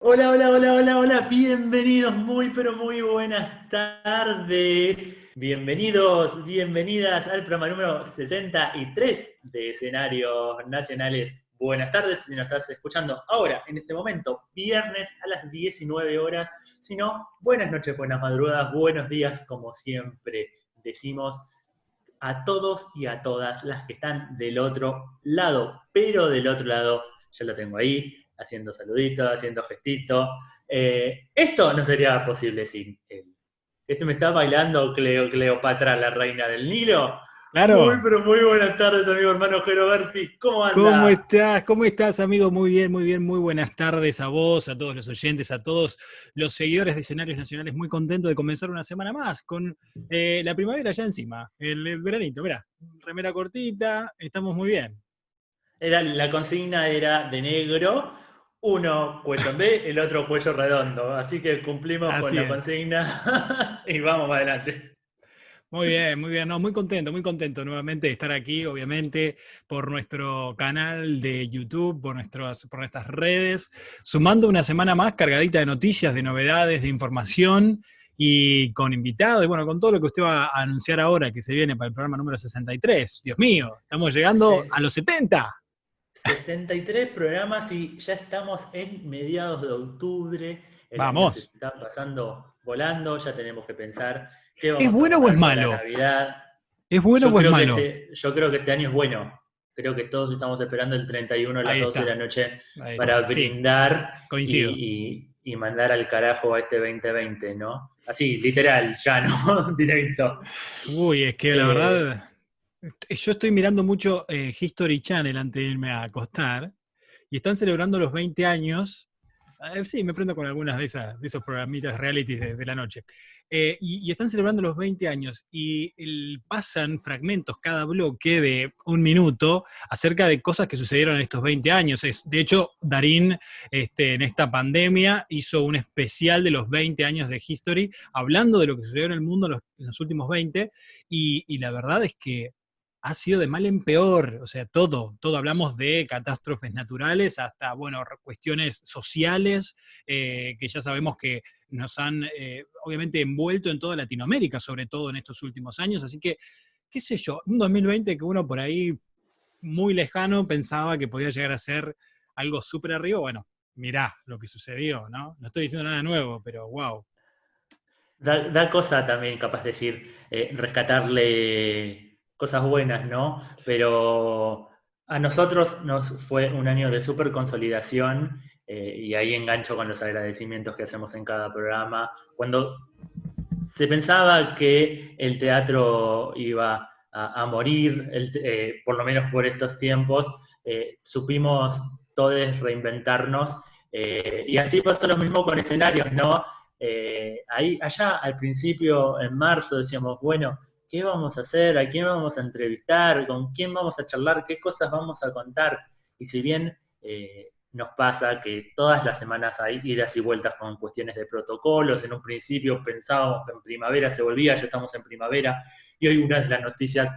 Hola, hola, hola, hola, hola, bienvenidos, muy, pero muy buenas tardes. Bienvenidos, bienvenidas al programa número 63 de Escenarios Nacionales. Buenas tardes si nos estás escuchando ahora, en este momento, viernes a las 19 horas. Si no, buenas noches, buenas madrugadas, buenos días, como siempre decimos a todos y a todas las que están del otro lado, pero del otro lado, ya lo tengo ahí, haciendo saluditos, haciendo gestitos. Eh, esto no sería posible sin él. Este me está bailando Cleo, Cleopatra, la reina del Nilo. Claro. Muy, pero muy buenas tardes, amigo hermano Geroberti. ¿Cómo andas? ¿Cómo estás? ¿Cómo estás, amigo? Muy bien, muy bien. Muy buenas tardes a vos, a todos los oyentes, a todos los seguidores de escenarios nacionales. Muy contento de comenzar una semana más con eh, la primavera ya encima, el, el veranito. Mira, remera cortita, estamos muy bien. Era, la consigna era de negro, uno cuello en B, el otro cuello redondo. Así que cumplimos Así con la es. consigna y vamos adelante. Muy bien, muy bien. No, muy contento, muy contento nuevamente de estar aquí, obviamente, por nuestro canal de YouTube, por, nuestros, por nuestras redes, sumando una semana más cargadita de noticias, de novedades, de información y con invitados, y bueno, con todo lo que usted va a anunciar ahora que se viene para el programa número 63. Dios mío, estamos llegando Sí. a los 70. 63 programas y ya estamos en mediados de octubre. El Vamos. se está pasando volando, ya tenemos que pensar qué vamos ¿Es a bueno o es malo? Navidad. ¿Es bueno yo, o es malo? Este, yo creo que este año es bueno. Creo que todos estamos esperando el 31 a las Ahí 12 de la noche para. Sí, brindar coincido. y, y- y mandar al carajo a este 2020, ¿no? Así, literal, ya, ¿no? Directo. Uy, es que la Eh, verdad, yo estoy mirando mucho eh, History Channel antes de irme a acostar y están celebrando los 20 años. Eh, sí, me prendo con algunas de, esas, de esos programitas reality de, la noche. Eh, y, están celebrando los 20 años y pasan fragmentos cada bloque de un minuto acerca de cosas que sucedieron en estos 20 años. Es, de hecho, Darín este, en esta pandemia hizo un especial de los 20 años de History hablando de lo que sucedió en el mundo en los, en los últimos 20 y, y la verdad es que ha sido de mal en peor, o sea, todo, todo hablamos de catástrofes naturales hasta, bueno, cuestiones sociales, eh, que ya sabemos que nos han, eh, obviamente, envuelto en toda Latinoamérica, sobre todo en estos últimos años, así que, qué sé yo, un 2020 que uno por ahí muy lejano pensaba que podía llegar a ser algo súper arriba, bueno, mirá lo que sucedió, ¿no? No estoy diciendo nada nuevo, pero wow. Da, da cosa también, capaz de decir, eh, rescatarle cosas buenas, ¿no? Pero a nosotros nos fue un año de súper consolidación eh, y ahí engancho con los agradecimientos que hacemos en cada programa. Cuando se pensaba que el teatro iba a, morir, el eh, por lo menos por estos tiempos, eh, supimos todos reinventarnos y así pasó lo mismo con escenarios, ¿no? Ahí, allá al principio, en marzo, decíamos, bueno, ¿qué vamos a hacer? ¿A quién vamos a entrevistar? ¿Con quién vamos a charlar? ¿Qué cosas vamos a contar? Y si bien eh, nos pasa que todas las semanas hay idas y vueltas con cuestiones de protocolos, en un principio pensábamos que en primavera se volvía, ya estamos en primavera, y hoy una de las noticias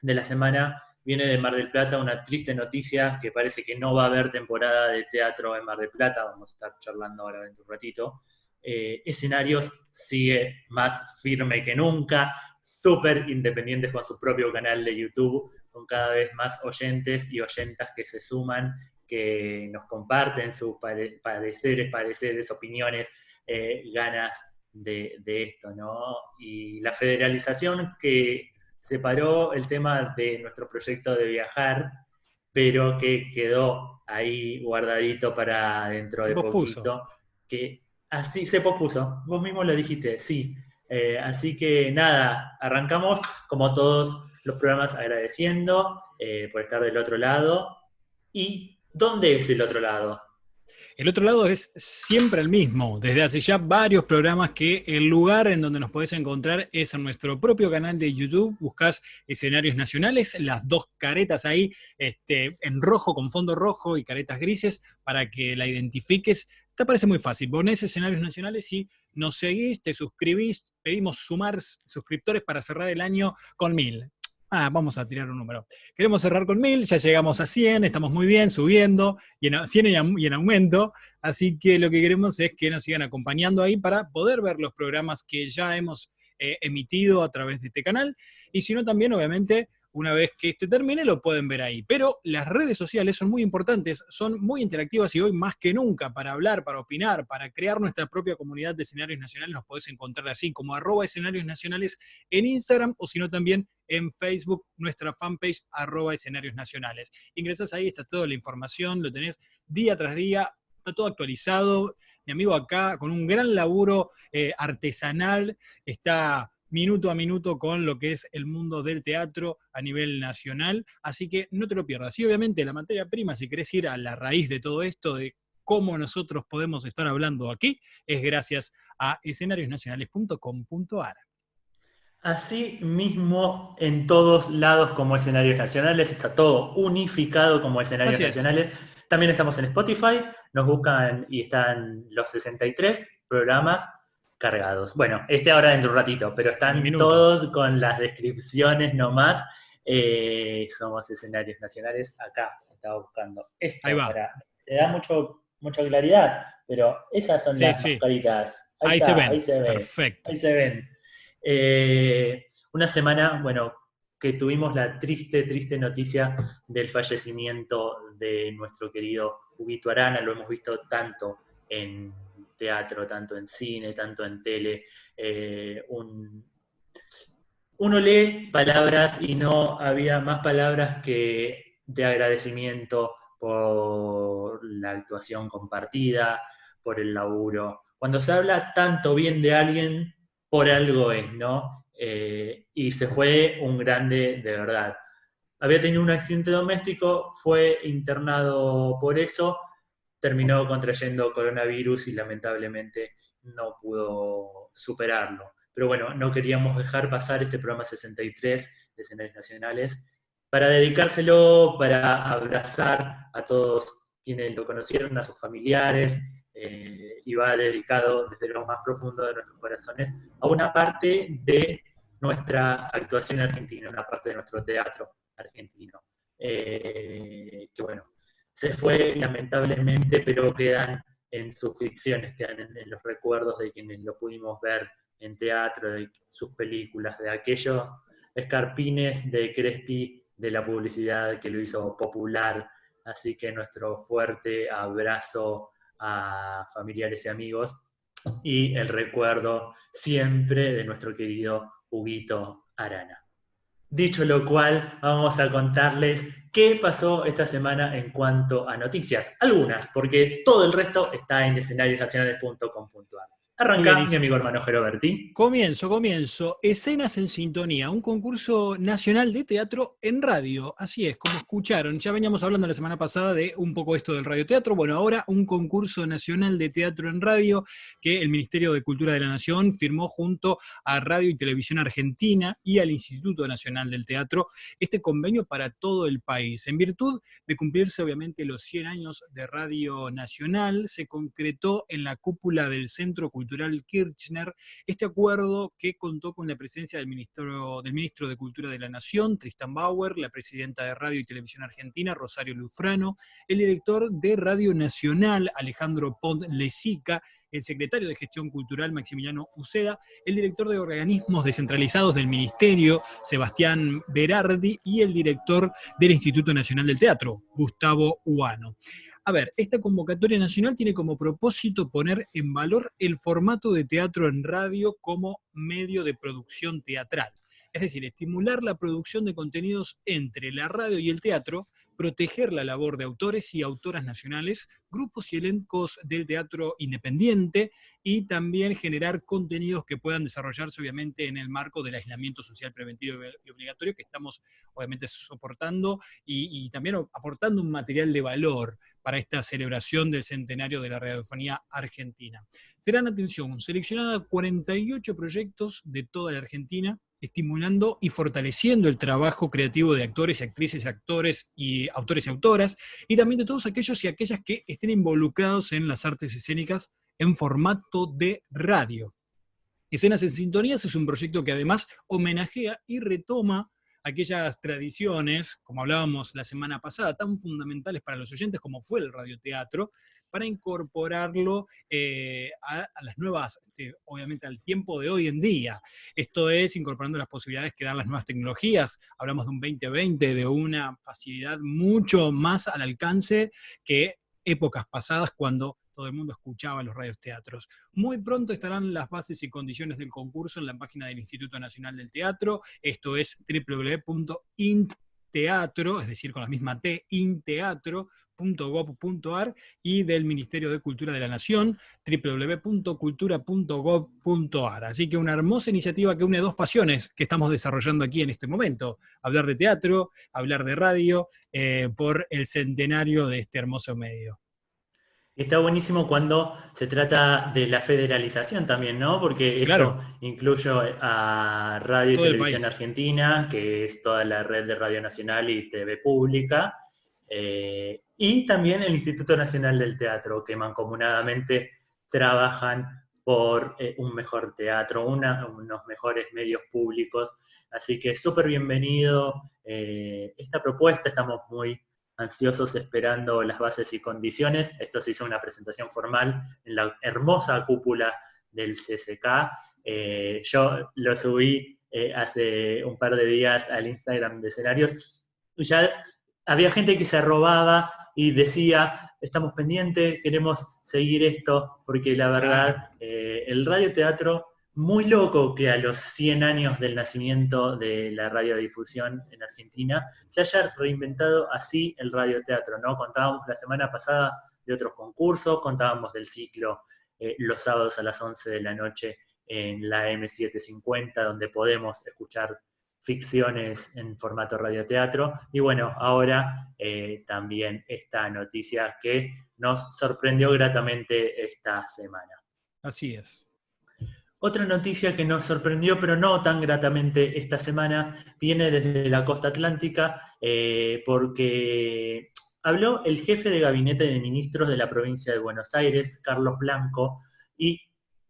de la semana viene de Mar del Plata, una triste noticia que parece que no va a haber temporada de teatro en Mar del Plata, vamos a estar charlando ahora dentro de un ratito. Eh, escenarios sigue más firme que nunca, súper independientes con su propio canal de YouTube, con cada vez más oyentes y oyentas que se suman, que nos comparten sus pare- pareceres, pareceres, opiniones, eh, ganas de, de esto, ¿no? Y la federalización que separó el tema de nuestro proyecto de viajar, pero que quedó ahí guardadito para dentro de poquito, que así se pospuso, vos mismo lo dijiste, sí. Eh, así que nada, arrancamos como todos los programas agradeciendo eh, por estar del otro lado. ¿Y dónde es el otro lado? El otro lado es siempre el mismo, desde hace ya varios programas que el lugar en donde nos podés encontrar es en nuestro propio canal de YouTube, buscás escenarios nacionales, las dos caretas ahí este, en rojo con fondo rojo y caretas grises para que la identifiques. Te parece muy fácil, ponés escenarios nacionales y nos seguís, te suscribís, pedimos sumar suscriptores para cerrar el año con mil. Ah, vamos a tirar un número. Queremos cerrar con mil, ya llegamos a 100, estamos muy bien, subiendo, y en 100 y en aumento. Así que lo que queremos es que nos sigan acompañando ahí para poder ver los programas que ya hemos eh, emitido a través de este canal. Y si no, también, obviamente, una vez que este termine, lo pueden ver ahí. Pero las redes sociales son muy importantes, son muy interactivas y hoy más que nunca para hablar, para opinar, para crear nuestra propia comunidad de escenarios nacionales, nos podés encontrar así como arroba escenarios nacionales en Instagram o si no también en Facebook, nuestra fanpage arroba escenarios nacionales. Ingresas ahí, está toda la información, lo tenés día tras día, está todo actualizado. Mi amigo acá, con un gran laburo eh, artesanal, está minuto a minuto con lo que es el mundo del teatro a nivel nacional, así que no te lo pierdas. Y obviamente la materia prima, si querés ir a la raíz de todo esto, de cómo nosotros podemos estar hablando aquí, es gracias a escenariosnacionales.com.ar. Así mismo en todos lados como escenarios nacionales, está todo unificado como escenarios nacionales. También estamos en Spotify, nos buscan y están los 63 programas cargados. Bueno, este ahora dentro de un ratito, pero están todos con las descripciones nomás. Eh, somos escenarios nacionales. Acá estaba buscando esto para. Le da mucho, mucha claridad, pero esas son las caritas. Ahí, se ven. Ahí se ven. Perfecto. Ahí se ven. Eh, una semana, bueno, que tuvimos la triste, triste noticia del fallecimiento de nuestro querido Huguito Arana, lo hemos visto tanto en teatro, tanto en cine, tanto en tele. Eh, uno lee palabras y no había más palabras que de agradecimiento por la actuación compartida, por el laburo. Cuando se habla tanto bien de alguien, por algo es, ¿no? Eh, y se fue un grande de verdad. Había tenido un accidente doméstico, fue internado por eso, terminó contrayendo coronavirus y lamentablemente no pudo superarlo. Pero bueno, no queríamos dejar pasar este programa 63 de escenarios nacionales para dedicárselo, para abrazar a todos quienes lo conocieron, a sus familiares, eh, y va dedicado desde lo más profundo de nuestros corazones a una parte de nuestra actuación argentina, una parte de nuestro teatro argentino. Eh, que bueno, se fue lamentablemente, pero quedan en sus ficciones, quedan en, los recuerdos de quienes lo pudimos ver en teatro, de sus películas, de aquellos escarpines de Crespi de la publicidad que lo hizo popular. Así que nuestro fuerte abrazo a familiares y amigos y el recuerdo siempre de nuestro querido Huguito Arana. Dicho lo cual, vamos a contarles qué pasó esta semana en cuanto a noticias. Algunas, porque todo el resto está en escenariosnacionales.com.ar. Arranca mi amigo hermano Geroberti. Comienzo, comienzo. Escenas en sintonía, un concurso nacional de teatro en radio. Así es, como escucharon. Ya veníamos hablando la semana pasada de un poco esto del radioteatro. Bueno, ahora un concurso nacional de teatro en radio que el Ministerio de Cultura de la Nación firmó junto a Radio y Televisión Argentina y al Instituto Nacional del Teatro este convenio para todo el país. En virtud de cumplirse obviamente los 100 años de Radio Nacional, se concretó en la cúpula del Centro Cultural Kirchner, este acuerdo que contó con la presencia del ministro, del ministro de Cultura de la Nación, Tristan Bauer, la presidenta de Radio y Televisión Argentina, Rosario Lufrano, el director de Radio Nacional, Alejandro Pont Lesica, el secretario de Gestión Cultural, Maximiliano Uceda, el director de organismos descentralizados del Ministerio, Sebastián Berardi, y el director del Instituto Nacional del Teatro, Gustavo Uano. A ver, esta convocatoria nacional tiene como propósito poner en valor el formato de teatro en radio como medio de producción teatral. Es decir, estimular la producción de contenidos entre la radio y el teatro proteger la labor de autores y autoras nacionales, grupos y elencos del teatro independiente y también generar contenidos que puedan desarrollarse obviamente en el marco del aislamiento social preventivo y obligatorio que estamos obviamente soportando y, también aportando un material de valor para esta celebración del centenario de la radiofonía argentina. Serán, atención, seleccionadas 48 proyectos de toda la Argentina estimulando y fortaleciendo el trabajo creativo de actores y actrices, actores y autores y autoras, y también de todos aquellos y aquellas que estén involucrados en las artes escénicas en formato de radio. Escenas en Sintonías es un proyecto que además homenajea y retoma aquellas tradiciones, como hablábamos la semana pasada, tan fundamentales para los oyentes como fue el radioteatro, para incorporarlo eh, a, las nuevas, este, obviamente al tiempo de hoy en día. Esto es incorporando las posibilidades que dan las nuevas tecnologías. Hablamos de un 2020, de una facilidad mucho más al alcance que épocas pasadas cuando todo el mundo escuchaba los radioteatros. Muy pronto estarán las bases y condiciones del concurso en la página del Instituto Nacional del Teatro. Esto es www.intteatro, es decir, con la misma T, inteatro y del Ministerio de Cultura de la Nación, www.cultura.gov.ar. Así que una hermosa iniciativa que une dos pasiones que estamos desarrollando aquí en este momento, hablar de teatro, hablar de radio, eh, por el centenario de este hermoso medio. Está buenísimo cuando se trata de la federalización también, ¿no? Porque esto incluye a Radio y Televisión Argentina, que es toda la red de Radio Nacional y TV Pública, eh, y también el Instituto Nacional del Teatro, que mancomunadamente trabajan por eh, un mejor teatro, unos mejores medios públicos. Así que súper bienvenido eh, esta propuesta, estamos muy ansiosos esperando las bases y condiciones. Esto se hizo una presentación formal en la hermosa cúpula del CCK. yo lo subí hace un par de días al Instagram de escenarios. Ya había gente que se robaba y decía, estamos pendientes, queremos seguir esto, porque la verdad, eh, el radioteatro, muy loco que a los 100 años del nacimiento de la radiodifusión en Argentina, se haya reinventado así el radioteatro, ¿no? Contábamos la semana pasada de otros concursos, contábamos del ciclo eh, los sábados a las 11 de la noche en la M750, donde podemos escuchar ficciones en formato radioteatro. Y bueno, ahora eh, también esta noticia que nos sorprendió gratamente esta semana. Así es. Otra noticia que nos sorprendió, pero no tan gratamente esta semana, viene desde la costa atlántica, eh, porque habló el jefe de gabinete de ministros de la provincia de Buenos Aires, Carlos Blanco, y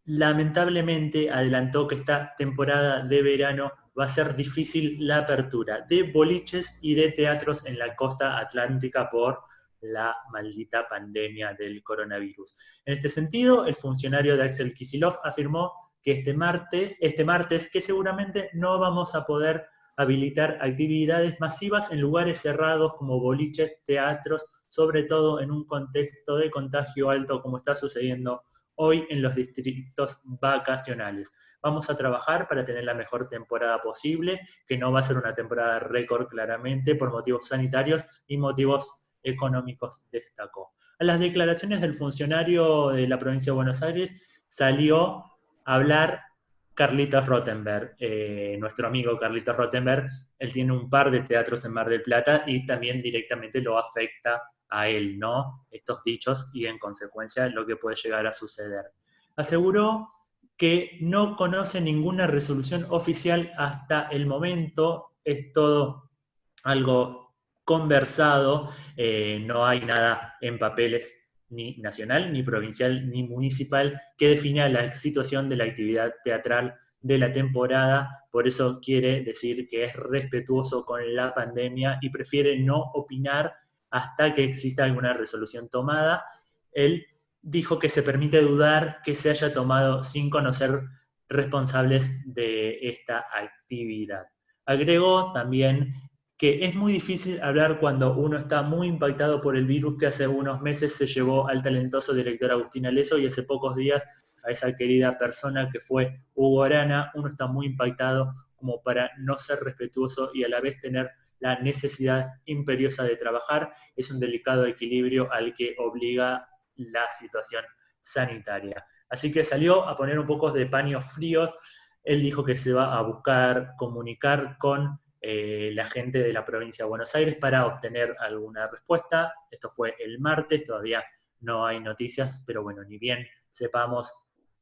lamentablemente adelantó que esta temporada de verano va a ser difícil la apertura de boliches y de teatros en la costa atlántica por la maldita pandemia del coronavirus. En este sentido, el funcionario de Axel Kisilov afirmó que este martes, este martes, que seguramente no vamos a poder habilitar actividades masivas en lugares cerrados como boliches, teatros, sobre todo en un contexto de contagio alto como está sucediendo hoy en los distritos vacacionales. Vamos a trabajar para tener la mejor temporada posible, que no va a ser una temporada récord claramente por motivos sanitarios y motivos económicos, destacó. A las declaraciones del funcionario de la provincia de Buenos Aires salió a hablar Carlitos Rottenberg, eh, nuestro amigo Carlitos Rottenberg, él tiene un par de teatros en Mar del Plata y también directamente lo afecta a él, ¿no? Estos dichos y en consecuencia lo que puede llegar a suceder. Aseguró que no conoce ninguna resolución oficial hasta el momento, es todo algo conversado, eh, no hay nada en papeles ni nacional, ni provincial, ni municipal que defina la situación de la actividad teatral de la temporada, por eso quiere decir que es respetuoso con la pandemia y prefiere no opinar hasta que exista alguna resolución tomada. Él dijo que se permite dudar que se haya tomado sin conocer responsables de esta actividad. Agregó también que es muy difícil hablar cuando uno está muy impactado por el virus que hace unos meses se llevó al talentoso director Agustín Aleso y hace pocos días a esa querida persona que fue Hugo Arana. Uno está muy impactado como para no ser respetuoso y a la vez tener la necesidad imperiosa de trabajar. Es un delicado equilibrio al que obliga la situación sanitaria. Así que salió a poner un poco de paños fríos. Él dijo que se va a buscar comunicar con eh, la gente de la provincia de Buenos Aires para obtener alguna respuesta. Esto fue el martes, todavía no hay noticias, pero bueno, ni bien sepamos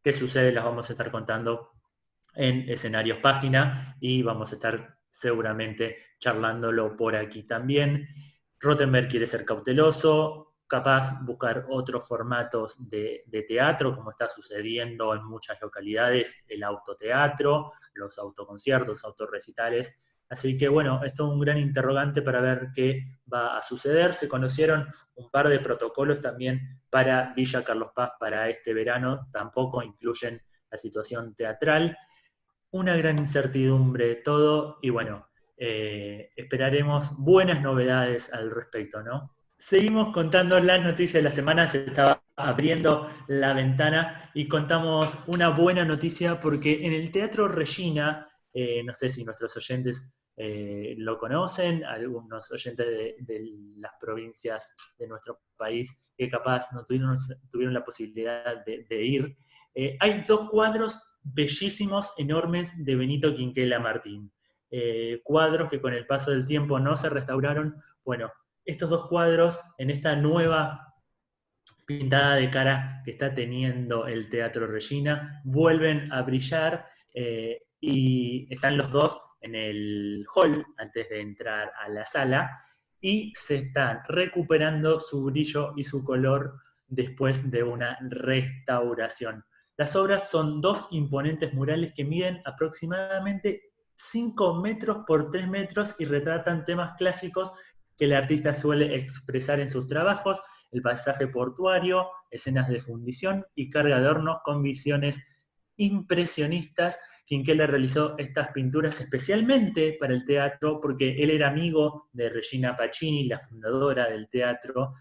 qué sucede, las vamos a estar contando en escenarios página y vamos a estar seguramente charlándolo por aquí también. Rottenberg quiere ser cauteloso, capaz buscar otros formatos de, teatro, como está sucediendo en muchas localidades, el autoteatro, los autoconciertos, autorrecitales, Así que bueno, esto es un gran interrogante para ver qué va a suceder. Se conocieron un par de protocolos también para Villa Carlos Paz para este verano, tampoco incluyen la situación teatral. Una gran incertidumbre todo y bueno, eh, esperaremos buenas novedades al respecto, ¿no? Seguimos contando las noticias de la semana, se estaba abriendo la ventana y contamos una buena noticia porque en el Teatro Regina, eh, no sé si nuestros oyentes eh, lo conocen, algunos oyentes de, las provincias de nuestro país que capaz no tuvieron, la posibilidad de, ir. Hay dos cuadros bellísimos, enormes, de Benito Quinquela Martín. Eh, cuadros que con el paso del tiempo no se restauraron. Bueno, estos dos cuadros en esta nueva pintada de cara que está teniendo el Teatro Regina vuelven a brillar y están los dos en el hall antes de entrar a la sala y se están recuperando su brillo y su color después de una restauración. Las obras son dos imponentes murales que miden aproximadamente 5 metros por 3 metros y retratan temas clásicos que el artista suele expresar en sus trabajos, el paisaje portuario, escenas de fundición y carga de hornos con visiones impresionistas. Quinquela realizó estas pinturas especialmente para el teatro porque él era amigo de Regina Pacini, la fundadora del teatro,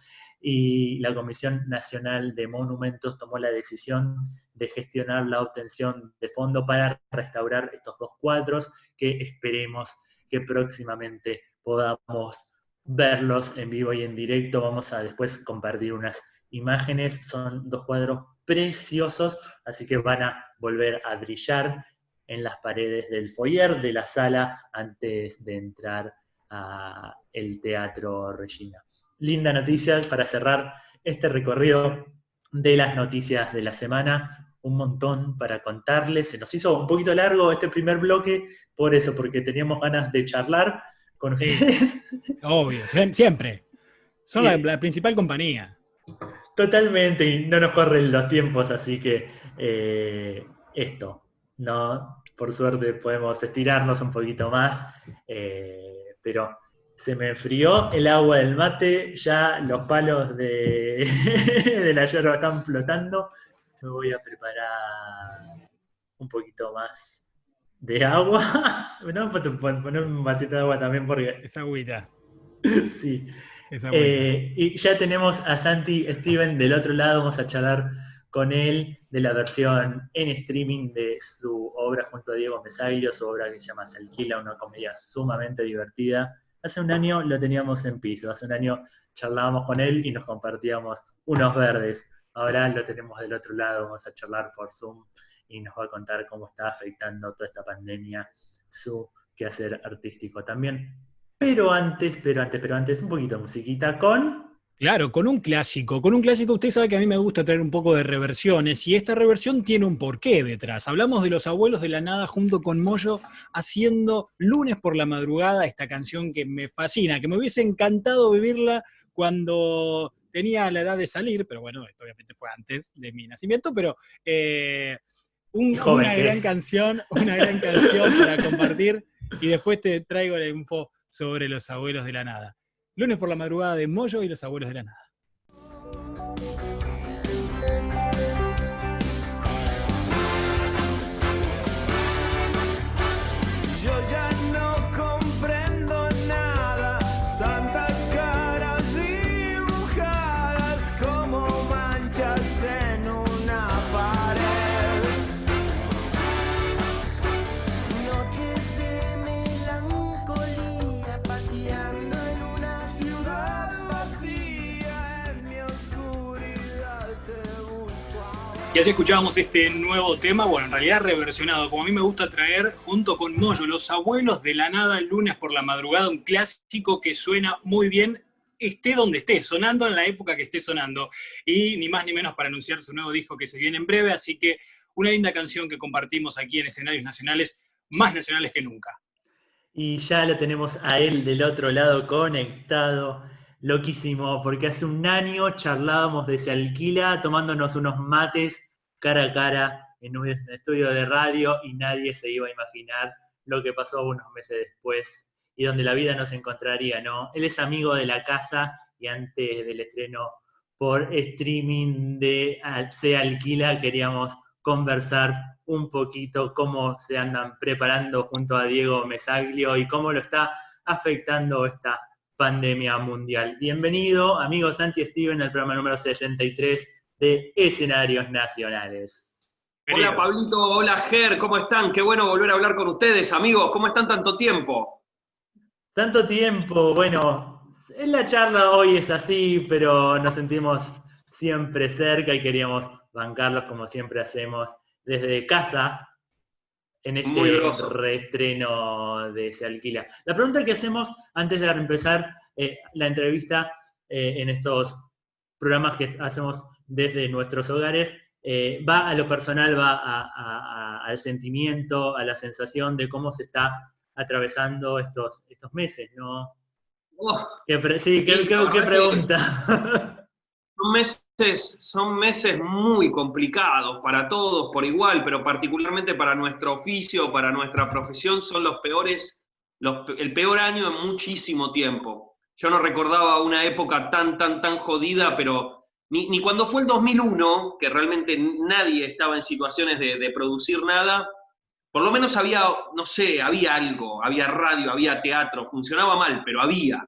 y la Comisión Nacional de Monumentos tomó la decisión de gestionar la obtención de fondo para restaurar estos dos cuadros que esperemos que próximamente podamos verlos en vivo y en directo. Vamos a después compartir unas imágenes. Son dos cuadros preciosos, así que van a volver a brillar en las paredes del foyer de la sala antes de entrar a el Teatro Regina. Linda noticia para cerrar este recorrido de las noticias de la semana. Un montón para contarles. Se nos hizo un poquito largo este primer bloque, por eso, porque teníamos ganas de charlar con ustedes. Obvio, siempre. Son la, principal compañía. Totalmente, y no nos corren los tiempos, así que eh, esto, no, por suerte podemos estirarnos un poquito más, eh, pero se me enfrió el agua del mate, ya los palos de, de la yerba están flotando, me voy a preparar un poquito más de agua. No, poner un vasito de agua también porque... Esa agüita. sí. Eh, y ya tenemos a Santi Steven del otro lado, vamos a charlar con él de la versión en streaming de su obra junto a Diego Mesaglio, su obra que se llama Se alquila, una comedia sumamente divertida. Hace un año lo teníamos en piso, hace un año charlábamos con él y nos compartíamos unos verdes. Ahora lo tenemos del otro lado, vamos a charlar por Zoom y nos va a contar cómo está afectando toda esta pandemia su quehacer artístico también. Pero antes, pero antes, pero antes, un poquito de musiquita con Claro, con un clásico. Con un clásico usted sabe que a mí me gusta traer un poco de reversiones y esta reversión tiene un porqué detrás. Hablamos de los abuelos de la nada junto con Moyo haciendo lunes por la madrugada esta canción que me fascina, que me hubiese encantado vivirla cuando tenía la edad de salir, pero bueno, esto obviamente fue antes de mi nacimiento, pero eh, una gran canción, una gran canción para compartir y después te traigo la info sobre los abuelos de la nada. Lunes por la madrugada de Moyo y los abuelos de la nada. Y así escuchábamos este nuevo tema, bueno, en realidad reversionado, como a mí me gusta traer, junto con Moyo, Los Abuelos de la Nada, lunes por la madrugada, un clásico que suena muy bien, esté donde esté, sonando en la época que esté sonando. Y ni más ni menos para anunciar su nuevo disco que se viene en breve, así que una linda canción que compartimos aquí en escenarios nacionales, más nacionales que nunca. Y ya lo tenemos a él del otro lado conectado loquísimo, porque hace un año charlábamos de Se Alquila tomándonos unos mates cara a cara en un estudio de radio y nadie se iba a imaginar lo que pasó unos meses después y donde la vida nos encontraría, ¿no? Él es amigo de la casa y antes del estreno por streaming de Se Alquila queríamos conversar un poquito cómo se andan preparando junto a Diego Mesaglio y cómo lo está afectando esta pandemia mundial. Bienvenido, amigo Santi Steven, al programa número 63 de Escenarios Nacionales. Hola Pablito, hola Ger, ¿cómo están? Qué bueno volver a hablar con ustedes, amigos. ¿Cómo están tanto tiempo? Tanto tiempo, bueno, en la charla hoy es así, pero nos sentimos siempre cerca y queríamos bancarlos como siempre hacemos desde casa en este reestreno de Se Alquila. La pregunta que hacemos antes de empezar eh, la entrevista eh, en estos programas que hacemos desde nuestros hogares eh, va a lo personal, va al sentimiento, a la sensación de cómo se está atravesando estos, estos meses, ¿no? Oh. sí, ¿qué, pregunta? Son meses, son meses muy complicados para todos por igual, pero particularmente para nuestro oficio, para nuestra profesión, son los peores, el peor año en muchísimo tiempo. Yo no recordaba una época tan, tan, tan jodida, pero ni, ni cuando fue el 2001, que realmente nadie estaba en situaciones de, de producir nada, por lo menos había, no sé, había algo, había radio, había teatro, funcionaba mal, pero había.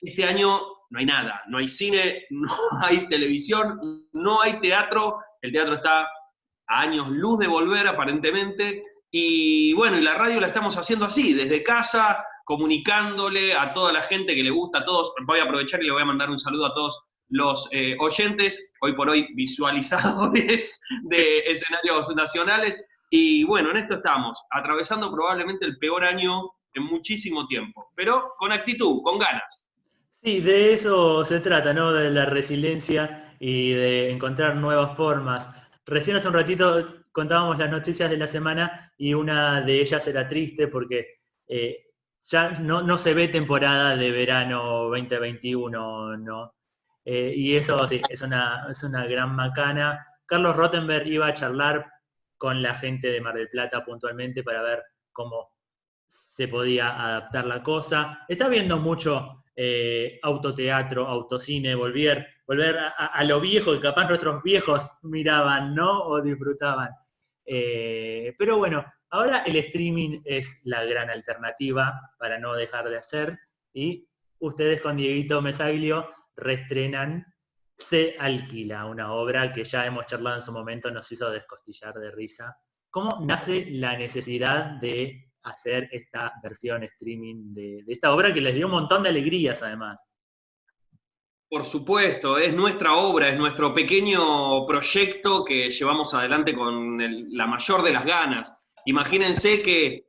Este año no hay nada, no hay cine, no hay televisión, no hay teatro, el teatro está a años luz de volver aparentemente, y bueno, y la radio la estamos haciendo así, desde casa, comunicándole a toda la gente que le gusta, a todos, voy a aprovechar y le voy a mandar un saludo a todos los eh, oyentes, hoy por hoy visualizadores de escenarios nacionales, y bueno, en esto estamos, atravesando probablemente el peor año en muchísimo tiempo, pero con actitud, con ganas. Sí, de eso se trata, ¿no? De la resiliencia y de encontrar nuevas formas. Recién hace un ratito contábamos las noticias de la semana y una de ellas era triste porque eh, ya no, se ve temporada de verano 2021, ¿no? Eh, y eso sí, es una, es una gran macana. Carlos Rottenberg iba a charlar con la gente de Mar del Plata puntualmente para ver cómo se podía adaptar la cosa. Está viendo mucho eh, autoteatro, autocine, volver, volver a, lo viejo que capaz nuestros viejos miraban, ¿no? O disfrutaban. Eh, pero bueno, ahora el streaming es la gran alternativa para no dejar de hacer y ustedes con Dieguito Mesaglio reestrenan se alquila, una obra que ya hemos charlado en su momento, nos hizo descostillar de risa. ¿Cómo nace la necesidad de hacer esta versión streaming de, esta obra que les dio un montón de alegrías además? Por supuesto, es nuestra obra, es nuestro pequeño proyecto que llevamos adelante con la mayor de las ganas. Imagínense que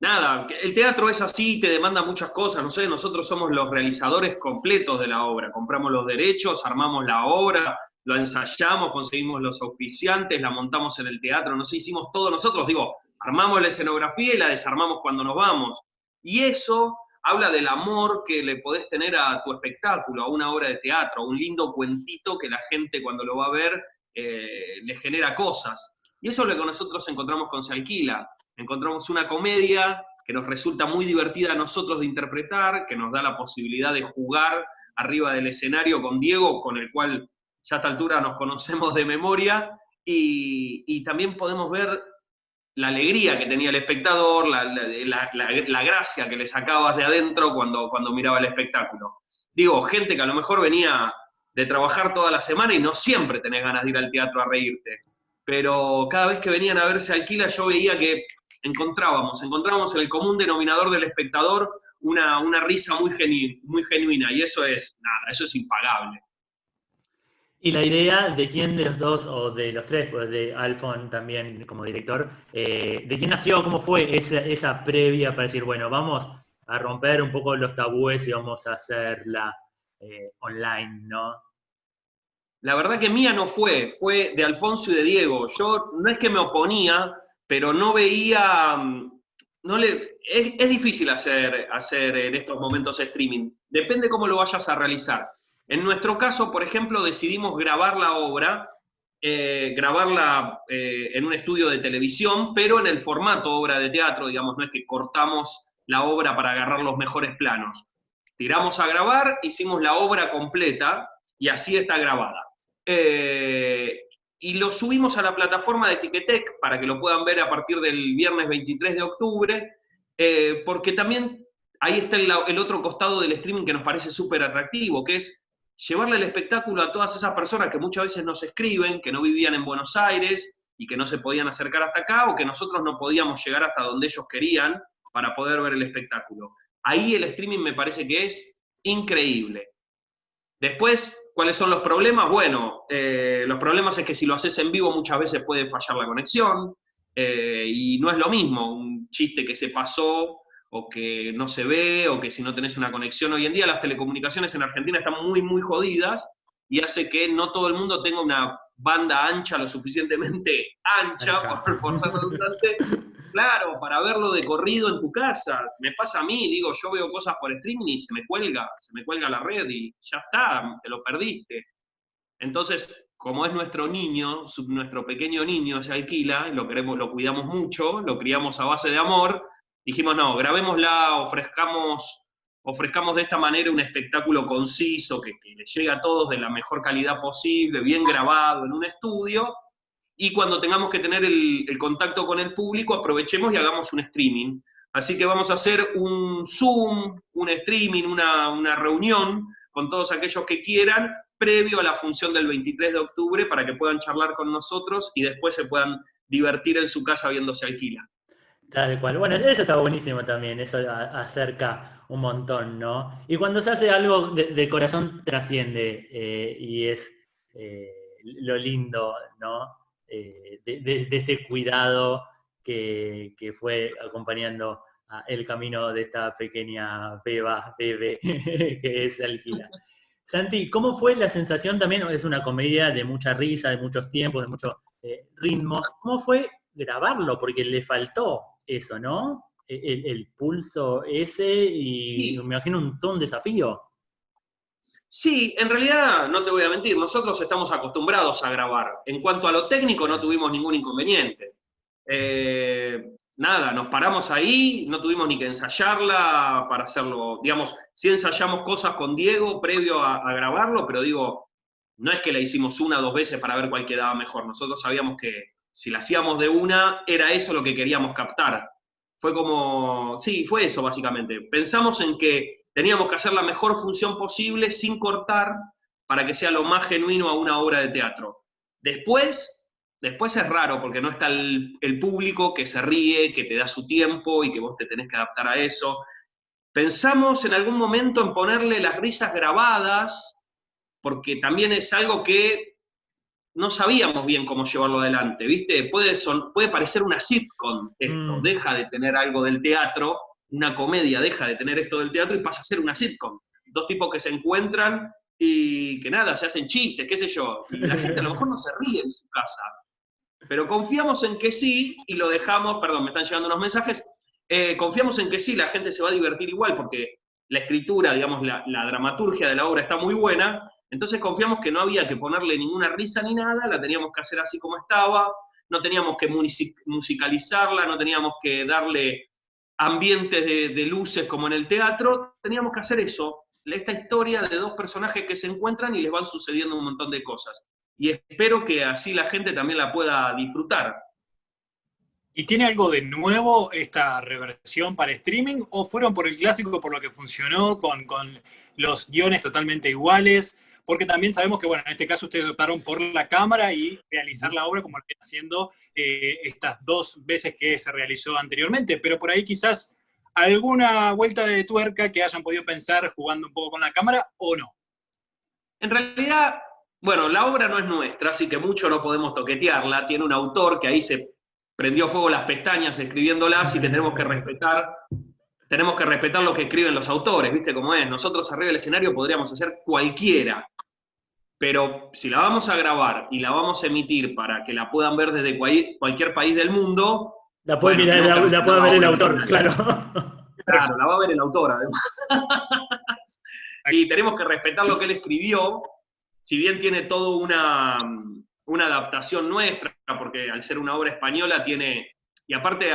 nada, el teatro es así, te demanda muchas cosas, no sé, nosotros somos los realizadores completos de la obra, compramos los derechos, armamos la obra, lo ensayamos, conseguimos los auspiciantes, la montamos en el teatro, no sé, hicimos todo nosotros, digo, armamos la escenografía y la desarmamos cuando nos vamos. Y eso habla del amor que le podés tener a tu espectáculo, a una obra de teatro, un lindo cuentito que la gente cuando lo va a ver eh, le genera cosas. Y eso es lo que nosotros encontramos con Se encontramos una comedia que nos resulta muy divertida a nosotros de interpretar, que nos da la posibilidad de jugar arriba del escenario con Diego, con el cual ya a esta altura nos conocemos de memoria, y, también podemos ver la alegría que tenía el espectador, la, gracia que le sacabas de adentro cuando, cuando miraba el espectáculo. Digo, gente que a lo mejor venía de trabajar toda la semana y no siempre tenés ganas de ir al teatro a reírte. Pero cada vez que venían a verse alquila, yo veía que encontrábamos, encontrábamos en el común denominador del espectador una, una risa muy, muy genuina, y eso es, nada, eso es impagable. Y la idea de quién de los dos, o de los tres, pues de Alfon también como director, eh, de quién nació, cómo fue esa, previa para decir, bueno, vamos a romper un poco los tabúes y vamos a hacerla eh, online, ¿no? La verdad que mía no fue, fue de Alfonso y de Diego. Yo no es que me oponía, pero no veía, mm, no le, es, difícil hacer, hacer en estos momentos streaming, depende cómo lo vayas a realizar. En nuestro caso, por ejemplo, decidimos grabar la obra eh, grabarla eh, en un estudio de televisión, pero en el formato obra de teatro, digamos, no es que cortamos la obra para agarrar los mejores planos. Tiramos a grabar, hicimos la obra completa y así está grabada. Eh, y lo subimos a la plataforma de Ticketek para que lo puedan ver a partir del viernes 23 de octubre, porque también ahí está el, el, otro costado del streaming que nos parece súper atractivo, que es llevarle el espectáculo a todas esas personas que muchas veces nos escriben, que no vivían en Buenos Aires y que no se podían acercar hasta acá o que nosotros no podíamos llegar hasta donde ellos querían para poder ver el espectáculo. Ahí el streaming me parece que es increíble. Después, ¿cuáles son los problemas? Bueno, eh, los problemas es que si lo haces en vivo muchas veces puede fallar la conexión eh, y no es lo mismo un chiste que se pasó o que no se ve, o que si no tenés una conexión. Hoy en día las telecomunicaciones en Argentina están muy, muy jodidas y hace que no todo el mundo tenga una banda ancha lo suficientemente ancha, Por, por, ser redundante, claro, para verlo de corrido en tu casa. Me pasa a mí, digo, yo veo cosas por streaming y se me cuelga, se me cuelga la red y ya está, te lo perdiste. Entonces, como es nuestro niño, nuestro pequeño niño se alquila, lo queremos, lo cuidamos mucho, lo criamos a base de amor, dijimos, no, grabémosla, ofrezcamos, ofrezcamos de esta manera un espectáculo conciso, que, le llegue a todos de la mejor calidad posible, bien grabado en un estudio, y cuando tengamos que tener el, contacto con el público, aprovechemos y hagamos un streaming. Así que vamos a hacer un Zoom, un streaming, una, una reunión con todos aquellos que quieran, previo a la función del 23 de octubre, para que puedan charlar con nosotros y después se puedan divertir en su casa viéndose alquila. Tal cual. Bueno, eso está buenísimo también, eso acerca un montón, ¿no? Y cuando se hace algo de, corazón trasciende eh, y es eh, lo lindo, ¿no? Eh, de, este cuidado que, fue acompañando el camino de esta pequeña beba, bebe, que es Alquila. Santi, ¿cómo fue la sensación también? Es una comedia de mucha risa, de muchos tiempos, de mucho ritmo. ¿Cómo fue grabarlo? Porque le faltó eso, ¿no? E, el, pulso ese y me imagino un, todo un desafío. Sí, en realidad no te voy a mentir, nosotros estamos acostumbrados a grabar. En cuanto a lo técnico no tuvimos ningún inconveniente. Eh, nada, nos paramos ahí, no tuvimos ni que ensayarla para hacerlo. Digamos, sí ensayamos cosas con Diego previo a, a grabarlo, pero digo, no es que la hicimos una o dos veces para ver cuál quedaba mejor. Nosotros sabíamos que si la hacíamos de una, era eso lo que queríamos captar. Fue como, sí, fue eso básicamente. Pensamos en que teníamos que hacer la mejor función posible sin cortar para que sea lo más genuino a una obra de teatro. Después, después es raro porque no está el, el público que se ríe, que te da su tiempo y que vos te tenés que adaptar a eso. Pensamos en algún momento en ponerle las risas grabadas, porque también es algo que no sabíamos bien cómo llevarlo adelante, ¿viste? Puede, puede parecer una sitcom esto, mm. deja de tener algo del teatro, una comedia deja de tener esto del teatro y pasa a ser una sitcom. Dos tipos que se encuentran y que nada, se hacen chistes, qué sé yo. Y la gente a lo mejor no se ríe en su casa. Pero confiamos en que sí y lo dejamos, perdón, me están llegando unos mensajes, eh, confiamos en que sí, la gente se va a divertir igual porque la escritura, digamos, la, la dramaturgia de la obra está muy buena entonces confiamos que no había que ponerle ninguna risa ni nada, la teníamos que hacer así como estaba, no teníamos que musicalizarla, no teníamos que darle ambientes de, luces como en el teatro, teníamos que hacer eso, esta historia de dos personajes que se encuentran y les van sucediendo un montón de cosas. Y espero que así la gente también la pueda disfrutar. ¿Y tiene algo de nuevo esta reversión para streaming o fueron por el clásico por lo que funcionó con, los guiones totalmente iguales? Porque también sabemos que, bueno, en este caso ustedes optaron por la cámara y realizar la obra como lo haciendo eh, estas dos veces que se realizó anteriormente, pero por ahí quizás alguna vuelta de tuerca que hayan podido pensar jugando un poco con la cámara o no. En realidad, bueno, la obra no es nuestra, así que mucho no podemos toquetearla, tiene un autor que ahí se prendió fuego las pestañas escribiéndola, y tenemos que respetar tenemos que respetar lo que escriben los autores, ¿viste cómo es? Nosotros arriba del escenario podríamos hacer cualquiera, pero si la vamos a grabar y la vamos a emitir para que la puedan ver desde cualquier país del mundo... La puede, ver el autor, claro. Claro, la va a ver el autor, y tenemos que respetar lo que él escribió, si bien tiene todo una, una adaptación nuestra, porque al ser una obra española tiene, y aparte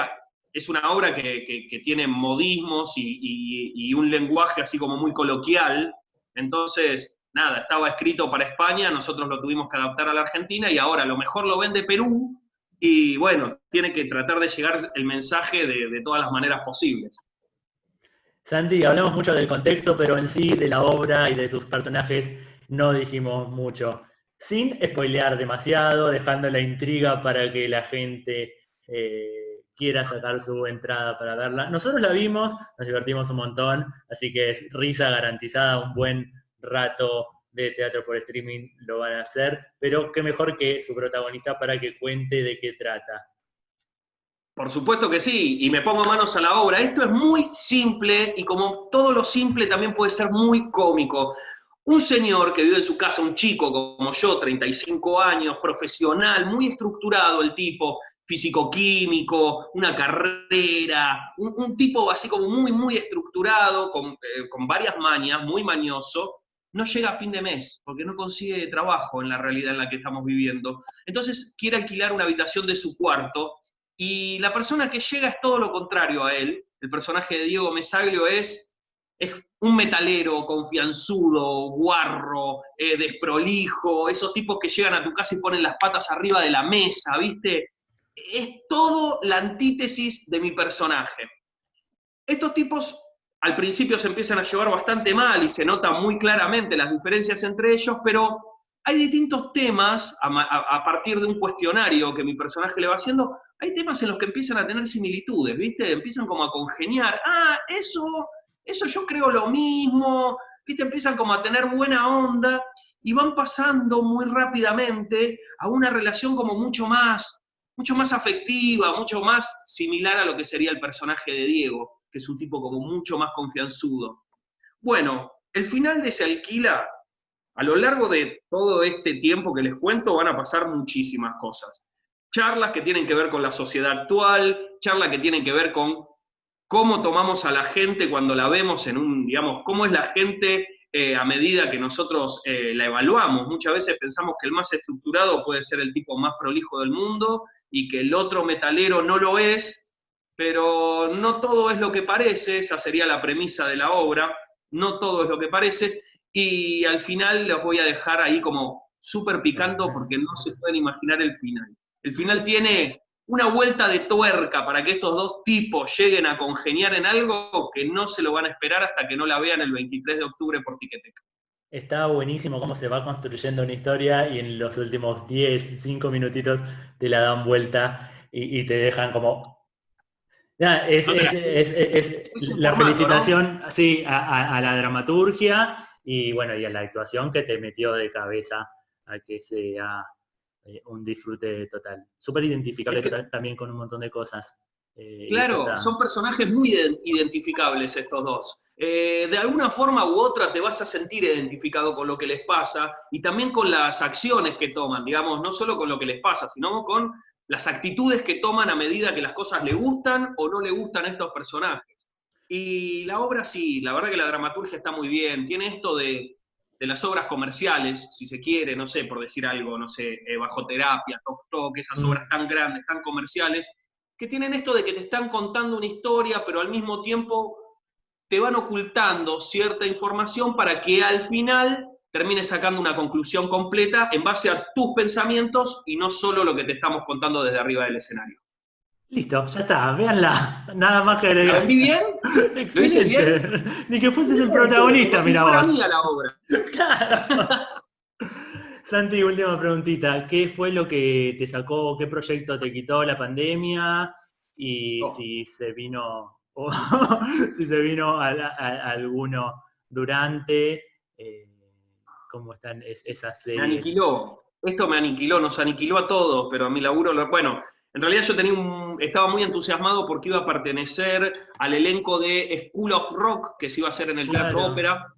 es una obra que, tiene modismos y, un lenguaje así como muy coloquial, entonces, nada, estaba escrito para España, nosotros lo tuvimos que adaptar a la Argentina y ahora lo mejor lo vende Perú y bueno, tiene que tratar de llegar el mensaje de, de todas las maneras posibles. Santi, hablamos mucho del contexto, pero en sí de la obra y de sus personajes no dijimos mucho. Sin spoilear demasiado, dejando la intriga para que la gente eh, quiera sacar su entrada para verla. Nosotros la vimos, nos divertimos un montón, así que es risa garantizada, un buen rato de teatro por streaming lo van a hacer, pero qué mejor que su protagonista para que cuente de qué trata. Por supuesto que sí, y me pongo manos a la obra. Esto es muy simple y como todo lo simple también puede ser muy cómico. Un señor que vive en su casa, un chico como yo, 35 años, profesional, muy estructurado el tipo, físico-químico, una carrera, un, tipo así como muy, muy estructurado, con, eh, con varias mañas, muy mañoso, no llega a fin de mes porque no consigue trabajo en la realidad en la que estamos viviendo. Entonces quiere alquilar una habitación de su cuarto y la persona que llega es todo lo contrario a él. El personaje de Diego Mesaglio es, es un metalero, confianzudo, guarro, eh, desprolijo, esos tipos que llegan a tu casa y ponen las patas arriba de la mesa, ¿viste? Es todo la antítesis de mi personaje. Estos tipos al principio se empiezan a llevar bastante mal y se notan muy claramente las diferencias entre ellos, pero hay distintos temas a, partir de un cuestionario que mi personaje le va haciendo, hay temas en los que empiezan a tener similitudes, ¿viste? Empiezan como a congeniar. Ah, eso, eso yo creo lo mismo, ¿viste? Empiezan como a tener buena onda y van pasando muy rápidamente a una relación como mucho más, mucho más afectiva, mucho más similar a lo que sería el personaje de Diego, que es un tipo como mucho más confianzudo. Bueno, el final de Se Alquila, a lo largo de todo este tiempo que les cuento, van a pasar muchísimas cosas charlas que tienen que ver con la sociedad actual, charlas que tienen que ver con cómo tomamos a la gente cuando la vemos en un, digamos, cómo es la gente eh, a medida que nosotros eh, la evaluamos. Muchas veces pensamos que el más estructurado puede ser el tipo más prolijo del mundo y que el otro metalero no lo es, pero no todo es lo que parece, esa sería la premisa de la obra, no todo es lo que parece, y al final los voy a dejar ahí como súper picando porque no se pueden imaginar el final. El final tiene una vuelta de tuerca para que estos dos tipos lleguen a congeniar en algo que no se lo van a esperar hasta que no la vean el 23 de octubre por Tiqueteca. Está buenísimo cómo se va construyendo una historia y en los últimos 10, 5 minutitos te la dan vuelta y, te dejan como... es, la felicitación a, la dramaturgia y bueno, y a la actuación que te metió de cabeza a que sea eh, un disfrute total. Súper identificable también con un montón de cosas. Eh, claro, son personajes muy identificables estos dos. Eh, de alguna forma u otra te vas a sentir identificado con lo que les pasa y también con las acciones que toman, digamos, no solo con lo que les pasa, sino con las actitudes que toman a medida que las cosas le gustan o no le gustan a estos personajes. Y la obra sí, la verdad que la dramaturgia está muy bien, tiene esto de de las obras comerciales, si se quiere, no sé, por decir algo, no sé, eh, Bajo Terapia, Tok Tok, esas mm. obras tan grandes, tan comerciales, que tienen esto de que te están contando una historia, pero al mismo tiempo te van ocultando cierta información para que al final termines sacando una conclusión completa en base a tus pensamientos y no solo lo que te estamos contando desde arriba del escenario. Listo, ya está, véanla. Nada más que agregar. ¿Lo bien? Excelente. Ni que fueses el protagonista, mira vos. Mía la obra. Claro. Santi, última preguntita. ¿Qué fue lo que te sacó, qué proyecto te quitó la pandemia? Y oh. si se vino, si se vino a, alguno durante, eh, ¿cómo están esas series? Me aniquiló. Esto me aniquiló, nos aniquiló a todos, pero a mi laburo, bueno, en realidad yo tenía un, estaba muy entusiasmado porque iba a pertenecer al elenco de School of Rock que se iba a hacer en el Teatro Ópera,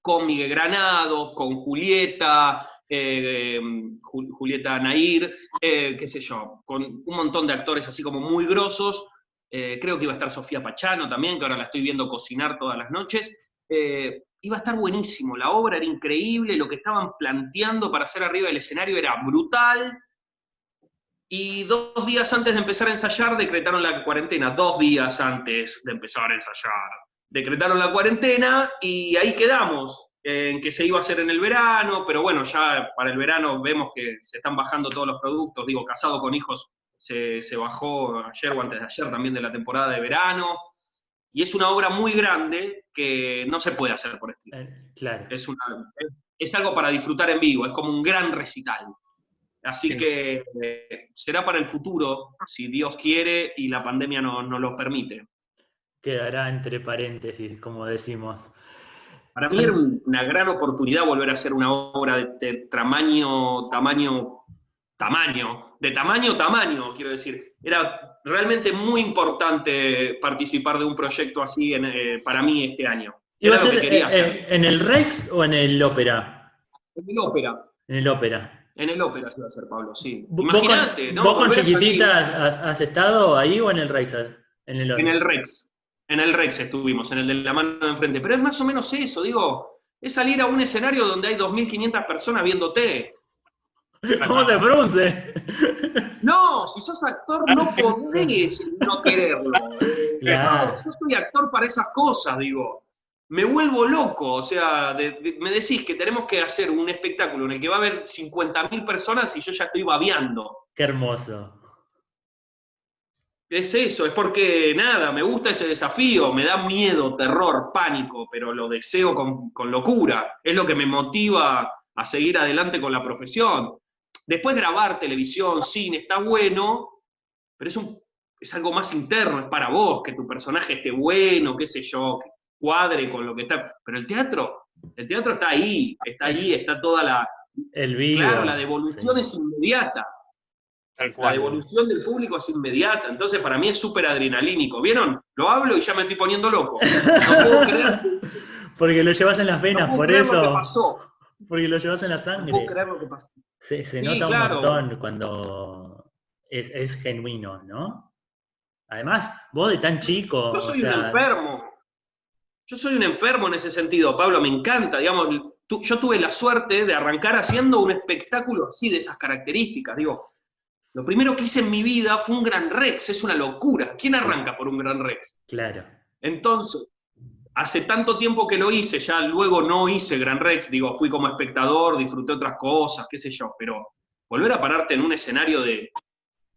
con Miguel Granado, con Julieta, eh, Julieta Nair, eh, qué sé yo, con un montón de actores así como muy grosos. Eh, creo que iba a estar Sofía Pachano también, que ahora la estoy viendo cocinar todas las noches. iba a estar buenísimo, la obra era increíble, lo que estaban planteando para hacer arriba del escenario era brutal. Y dos días antes de empezar a ensayar decretaron la cuarentena, dos días antes de empezar a ensayar. Decretaron la cuarentena y ahí quedamos, en que se iba a hacer en el verano, pero bueno, ya para el verano vemos que se están bajando todos los productos, digo, casado con hijos se, se bajó ayer o antes de ayer también de la temporada de verano y es una obra muy grande que no se puede hacer por estilo. Eh, claro. Es, una, es, algo para disfrutar en vivo, es como un gran recital. Así que eh, será para el futuro, si Dios quiere y la pandemia nos no lo permite. Quedará entre paréntesis, como decimos. Para mí era una gran oportunidad volver a hacer una obra de, de tamaño, tamaño, tamaño, de tamaño, tamaño, quiero decir. Era realmente muy importante participar de un proyecto así eh, para mí este año. Era lo que quería eh, hacer. ¿En el Rex o en el Ópera? En el Ópera. En el Ópera. En el Ópera se va a hacer, Pablo, sí. Imagínate, ¿no? ¿Vos con chiquititas has, estado ahí o en el Rex? En el, en el Rex. En el Rex estuvimos, en el de la mano de enfrente. Pero es más o menos eso, digo, es salir a un escenario donde hay 2.500 personas viéndote. ¿Cómo se frunce? No, si sos actor no podés no quererlo. yo soy actor para esas cosas, digo. Me vuelvo loco, o sea, me decís que tenemos que hacer un espectáculo en el que va a haber 50.000 personas y yo ya estoy babeando. Qué hermoso. Es eso, es porque nada, me gusta ese desafío, me da miedo, terror, pánico, pero lo deseo con, con locura. Es lo que me motiva a seguir adelante con la profesión. Después grabar televisión, cine, está bueno, pero es, un, es algo más interno, es para vos, que tu personaje esté bueno, qué sé yo, que cuadre con lo que está. Pero el teatro, el teatro está ahí, está ahí, está toda la... El vivo. Claro, la devolución es inmediata. La devolución del público es inmediata, entonces para mí es súper adrenalínico. ¿Vieron? Lo hablo y ya me estoy poniendo loco. No puedo creer. Porque lo llevas en las venas, por eso. Lo que pasó. Porque lo llevas en la sangre. No puedo creer lo que pasó. Se, nota un montón cuando es, genuino, ¿no? Además, vos de tan chico. Yo soy un enfermo. Yo soy un enfermo en ese sentido, Pablo, me encanta. Digamos, yo tuve la suerte de arrancar haciendo un espectáculo así de esas características. Digo, lo primero que hice en mi vida fue un Gran Rex, es una locura. ¿Quién arranca por un Gran Rex? Claro. Entonces, hace tanto tiempo que lo hice, ya luego no hice Gran Rex, digo, fui como espectador, disfruté otras cosas, qué sé yo, pero volver a pararte en un escenario de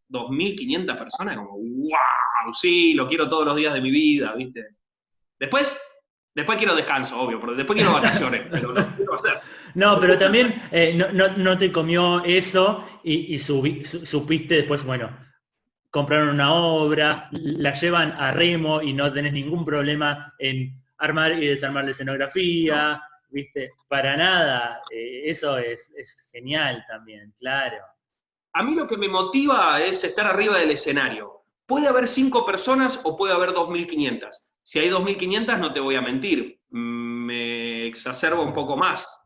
2.500 personas, como, wow, sí, lo quiero todos los días de mi vida, ¿viste? Después, después quiero descanso, obvio, pero después quiero vacaciones, pero lo quiero hacer. No, pero también eh, no, te comió eso y, supiste después, bueno, compraron una obra, la llevan a remo y no tenés ningún problema en armar y desarmar la escenografía, ¿viste? Para nada, eh, eso es, genial también, claro. A mí lo que me motiva es estar arriba del escenario. Puede haber cinco personas o puede haber 2.500. Si hay 2.500 no te voy a mentir, me exacerbo un poco más.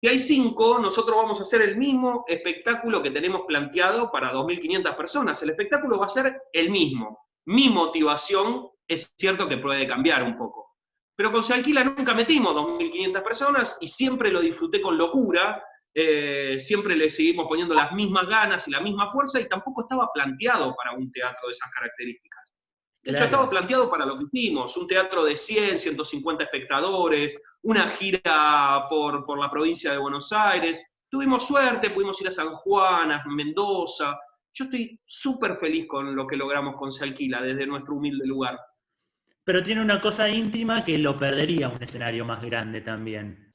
Si hay cinco, nosotros vamos a hacer el mismo espectáculo que tenemos planteado para 2.500 personas. El espectáculo va a ser el mismo. Mi motivación es cierto que puede cambiar un poco pero con Se Alquila nunca metimos 2.500 personas y siempre lo disfruté con locura, eh, siempre le seguimos poniendo las mismas ganas y la misma fuerza y tampoco estaba planteado para un teatro de esas características. De hecho, estaba planteado para lo que hicimos, un teatro de 100, 150 espectadores, una gira por, por la provincia de Buenos Aires. Tuvimos suerte, pudimos ir a San Juan, a Mendoza. Yo estoy súper feliz con lo que logramos con Se Alquila desde nuestro humilde lugar pero tiene una cosa íntima que lo perdería un escenario más grande también.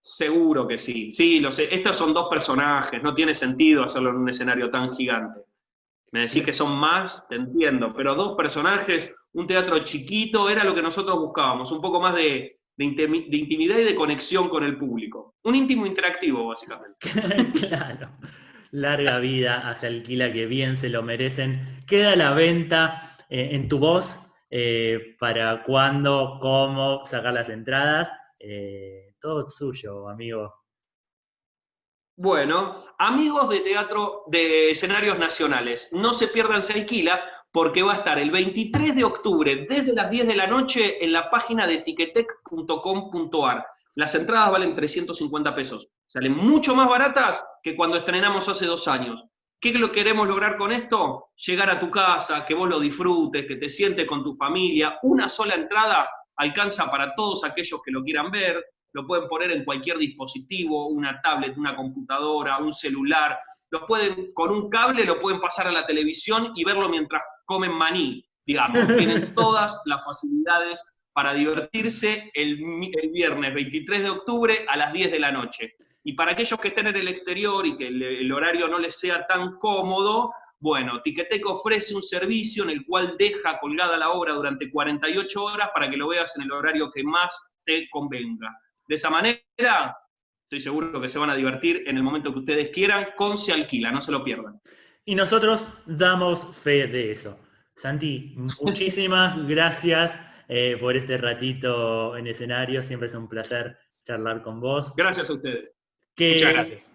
Seguro que sí. Sí, lo sé. Estos son dos personajes, no tiene sentido hacerlo en un escenario tan gigante. Me decís que son más, te entiendo, pero dos personajes, un teatro chiquito, era lo que nosotros buscábamos, un poco más de, intimidad y de conexión con el público. Un íntimo interactivo, básicamente. claro. Larga vida hacia Alquila, que bien se lo merecen. Queda la venta eh, en tu voz eh, para cuándo, cómo sacar las entradas. Eh, todo suyo, amigo. Bueno, amigos de teatro de escenarios nacionales, no se pierdan Se Alquila porque va a estar el 23 de octubre desde las 10 de la noche en la página de tiquetec.com.ar. Las entradas valen 350 pesos. Salen mucho más baratas que cuando estrenamos hace dos años. ¿Qué lo queremos lograr con esto? Llegar a tu casa, que vos lo disfrutes, que te sientes con tu familia. Una sola entrada alcanza para todos aquellos que lo quieran ver. Lo pueden poner en cualquier dispositivo, una tablet, una computadora, un celular. Lo pueden, con un cable lo pueden pasar a la televisión y verlo mientras comen maní. Digamos, tienen todas las facilidades para divertirse el, viernes 23 de octubre a las 10 de la noche. Y para aquellos que estén en el exterior y que el, horario no les sea tan cómodo, bueno, Ticketek ofrece un servicio en el cual deja colgada la obra durante 48 horas para que lo veas en el horario que más te convenga. De esa manera, estoy seguro que se van a divertir en el momento que ustedes quieran, con Se Alquila, no se lo pierdan. Y nosotros damos fe de eso. Santi, muchísimas gracias eh, por este ratito en escenario. Siempre es un placer charlar con vos. Gracias a ustedes. Muchas gracias.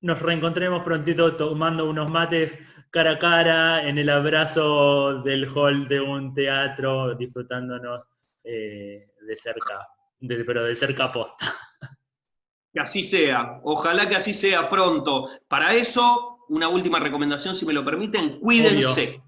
Nos reencontremos prontito tomando unos mates cara a cara en el abrazo del hall de un teatro, disfrutándonos eh, de cerca, pero de cerca posta. Que así sea, ojalá que así sea pronto. Para eso, una última recomendación, si me lo permiten, cuídense.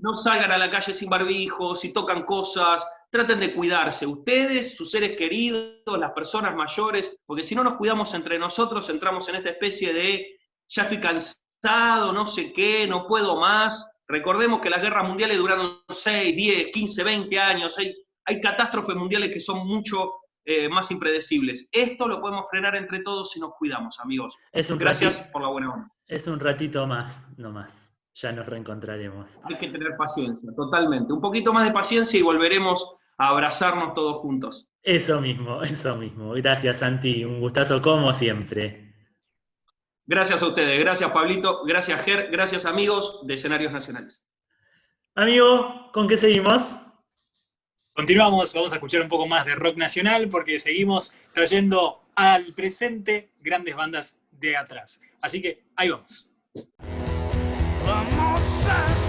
No salgan a la calle sin barbijo, si tocan cosas, traten de cuidarse, ustedes, sus seres queridos, las personas mayores, porque si no nos cuidamos entre nosotros, entramos en esta especie de, ya estoy cansado, no sé qué, no puedo más. Recordemos que las guerras mundiales duraron 6, 10, 15, 20 años, hay, hay catástrofes mundiales que son mucho eh, más impredecibles. Esto lo podemos frenar entre todos si nos cuidamos, amigos. Gracias por la buena onda. Es un ratito más, no más. Ya nos reencontraremos. Hay que tener paciencia, totalmente. Un poquito más de paciencia y volveremos abrazarnos todos juntos. Eso mismo, eso mismo. Gracias, Santi. Un gustazo como siempre. Gracias a ustedes. Gracias, Pablito. Gracias, Ger. Gracias, amigos de Escenarios Nacionales. Amigo, ¿con qué seguimos? Continuamos, vamos a escuchar un poco más de rock nacional porque seguimos trayendo al presente grandes bandas de atrás. Así que ahí vamos. Vamos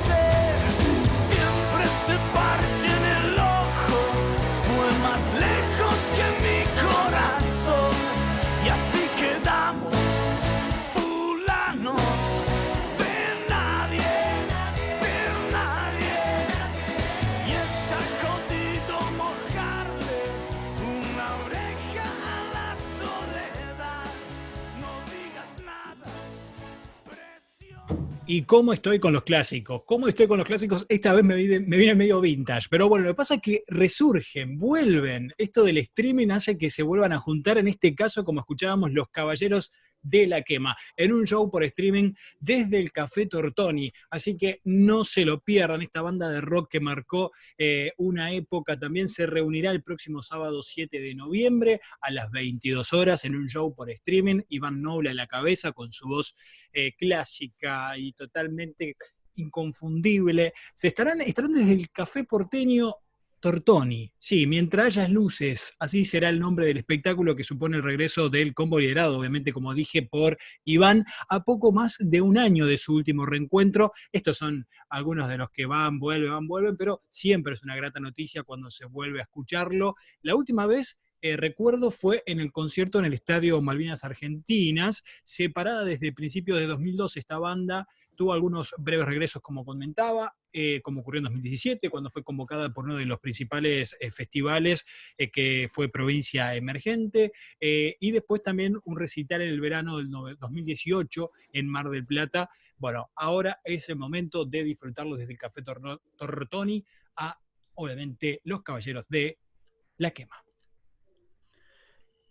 ¿Y cómo estoy con los clásicos? ¿Cómo estoy con los clásicos? Esta vez me viene, medio vintage, pero bueno, lo que pasa es que resurgen, vuelven. Esto del streaming hace que se vuelvan a juntar, en este caso, como escuchábamos, los caballeros de la quema, en un show por streaming desde el Café Tortoni. Así que no se lo pierdan, esta banda de rock que marcó eh, una época también se reunirá el próximo sábado 7 de noviembre a las 22 horas en un show por streaming. Iván Noble a la cabeza con su voz eh, clásica y totalmente inconfundible. Se estarán, estarán desde el Café Porteño Tortoni, sí, mientras hayas luces, así será el nombre del espectáculo que supone el regreso del combo liderado, obviamente, como dije, por Iván, a poco más de un año de su último reencuentro. Estos son algunos de los que van, vuelven, van, vuelven, pero siempre es una grata noticia cuando se vuelve a escucharlo. La última vez eh, recuerdo fue en el concierto en el Estadio Malvinas Argentinas, separada desde principios de 2002 esta banda tuvo algunos breves regresos, como comentaba, eh, como ocurrió en 2017, cuando fue convocada por uno de los principales eh, festivales eh, que fue Provincia Emergente, y después también un recital en el verano del 2018 en Mar del Plata. Bueno, ahora es el momento de disfrutarlo desde el Café Tortoni a, obviamente, los caballeros de La Quema.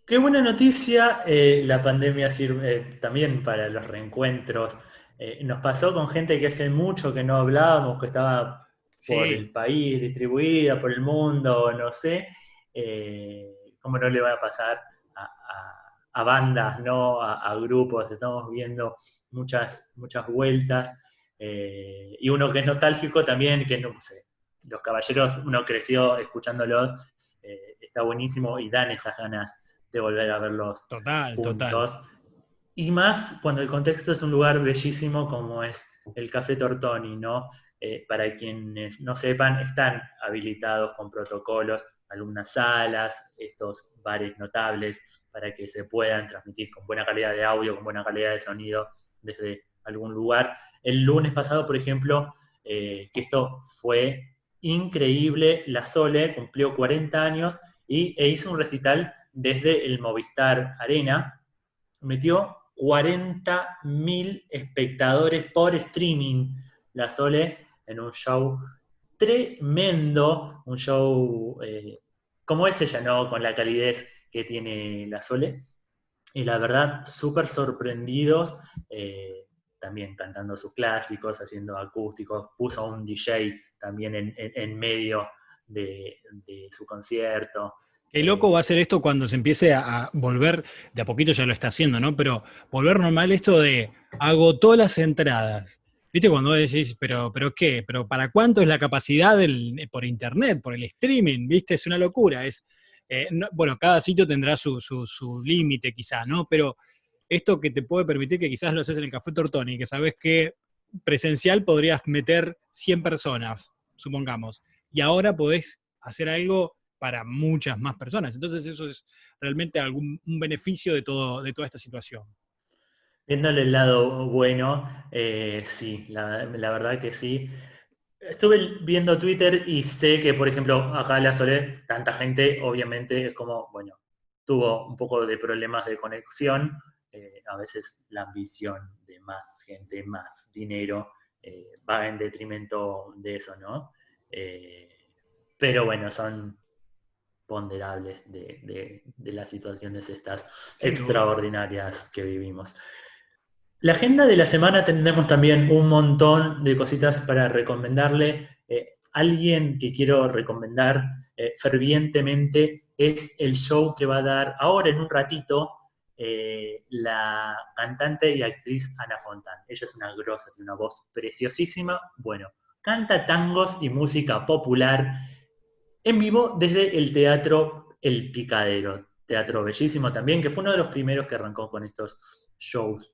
Qué buena noticia, la pandemia sirve también para los reencuentros eh, nos pasó con gente que hace mucho que no hablábamos, que estaba por el país, distribuida por el mundo, no sé. Eh, ¿Cómo no le va a pasar a, bandas, ¿no? A, grupos? Estamos viendo muchas, muchas vueltas. Eh, y uno que es nostálgico también, que no sé, los caballeros, uno creció escuchándolos, está buenísimo y dan esas ganas de volver a verlos. Total, total. Y más cuando el contexto es un lugar bellísimo como es el Café Tortoni, ¿no? Eh, para quienes no sepan, están habilitados con protocolos, algunas salas, estos bares notables, para que se puedan transmitir con buena calidad de audio, con buena calidad de sonido desde algún lugar. El lunes pasado, por ejemplo, eh, que esto fue increíble, la Sole cumplió 40 años y, e hizo un recital desde el Movistar Arena, metió 40.000 espectadores por streaming, la Sole, en un show tremendo, un show eh, como es ella, ¿no? Con la calidez que tiene la Sole. Y la verdad, súper sorprendidos, eh, también cantando sus clásicos, haciendo acústicos, puso un DJ también en, medio de, su concierto. Qué loco va a ser esto cuando se empiece a, volver, de a poquito ya lo está haciendo, ¿no? Pero volver normal esto de agotó las entradas. ¿Viste cuando decís, pero, pero qué? ¿Pero para cuánto es la capacidad del, por internet, por el streaming? ¿Viste? Es una locura. Es, eh, bueno, cada sitio tendrá su, su, límite quizá, ¿no? Pero esto que te puede permitir que quizás lo haces en el Café Tortoni, que sabes que presencial podrías meter 100 personas, supongamos, y ahora podés hacer algo para muchas más personas. Entonces eso es realmente algún, un beneficio de, todo, de toda esta situación. Viéndole el lado bueno, eh, sí, la, la, verdad que sí. Estuve viendo Twitter y sé que, por ejemplo, acá en la Sole, tanta gente, obviamente, es como, bueno, tuvo un poco de problemas de conexión, eh, a veces la ambición de más gente, más dinero, eh, va en detrimento de eso, ¿no? Pero bueno, son ponderables de, las situaciones estas extraordinarias que vivimos. La agenda de la semana tendremos también un montón de cositas para recomendarle. Eh, alguien que quiero recomendar eh, fervientemente es el show que va a dar ahora en un ratito eh, la cantante y actriz Ana Fontán. Ella es una grosa, tiene una voz preciosísima. Bueno, canta tangos y música popular en vivo desde el teatro El Picadero. Teatro bellísimo también, que fue uno de los primeros que arrancó con estos shows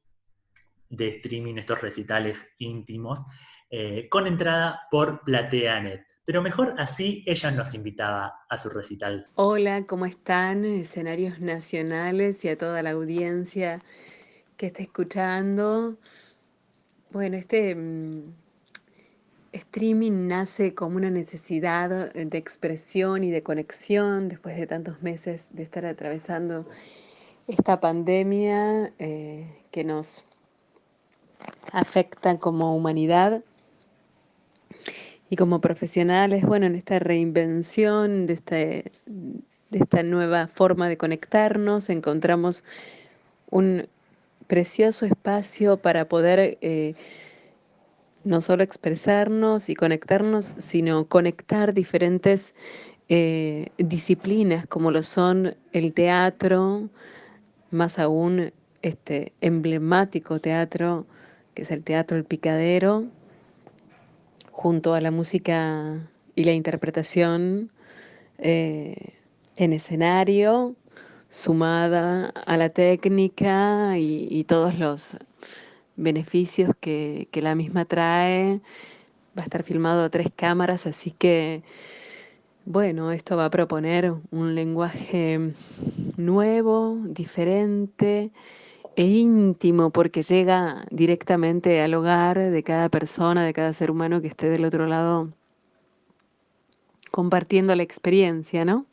de streaming, estos recitales íntimos, eh, con entrada por PlateaNet. Pero mejor así ella nos invitaba a su recital. Hola, ¿cómo están? Escenarios nacionales y a toda la audiencia que está escuchando. Bueno, este mm, streaming nace como una necesidad de expresión y de conexión después de tantos meses de estar atravesando esta pandemia eh, que nos afectan como humanidad y como profesionales, bueno, en esta reinvención de, este, de esta nueva forma de conectarnos, encontramos un precioso espacio para poder eh, no solo expresarnos y conectarnos, sino conectar diferentes eh, disciplinas como lo son el teatro, más aún este emblemático teatro que es el Teatro El Picadero, junto a la música y la interpretación eh, en escenario, sumada a la técnica y, todos los beneficios que, que, la misma trae. Va a estar filmado a tres cámaras, así que, bueno, esto va a proponer un lenguaje nuevo, diferente e íntimo porque llega directamente al hogar de cada persona, de cada ser humano que esté del otro lado compartiendo la experiencia, ¿no?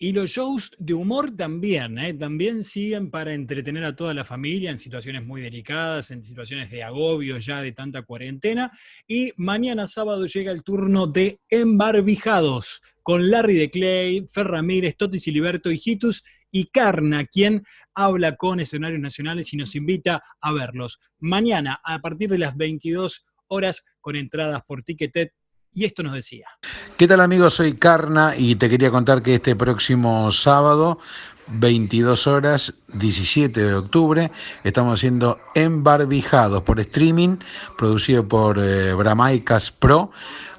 Y los shows de humor también, ¿eh? también siguen para entretener a toda la familia en situaciones muy delicadas, en situaciones de agobio ya de tanta cuarentena. Y mañana sábado llega el turno de Embarbijados con Larry de Clay, Fer Ramírez, Toti Siliberto y Hitus y Carna, quien habla con escenarios nacionales y nos invita a verlos. Mañana, a partir de las 22 horas, con entradas por Ticketet. Y esto nos decía. ¿Qué tal amigos? Soy Carna y te quería contar que este próximo sábado 22 horas, 17 de octubre. Estamos haciendo Embarbijados por streaming, producido por eh, Bramaicas Pro,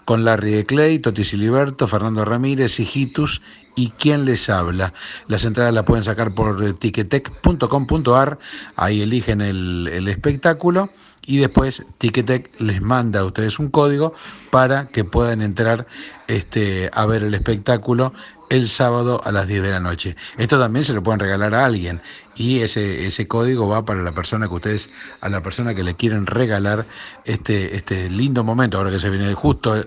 con Larry de Clay, Toti Siliberto, Fernando Ramírez, Hijitus y quién les habla. Las entradas las pueden sacar por ticketec.com.ar, ahí eligen el, el espectáculo y después Ticketek les manda a ustedes un código para que puedan entrar este, a ver el espectáculo el sábado a las 10 de la noche. Esto también se lo pueden regalar a alguien y ese, ese código va para la persona que ustedes, a la persona que le quieren regalar este, este lindo momento, ahora que se viene justo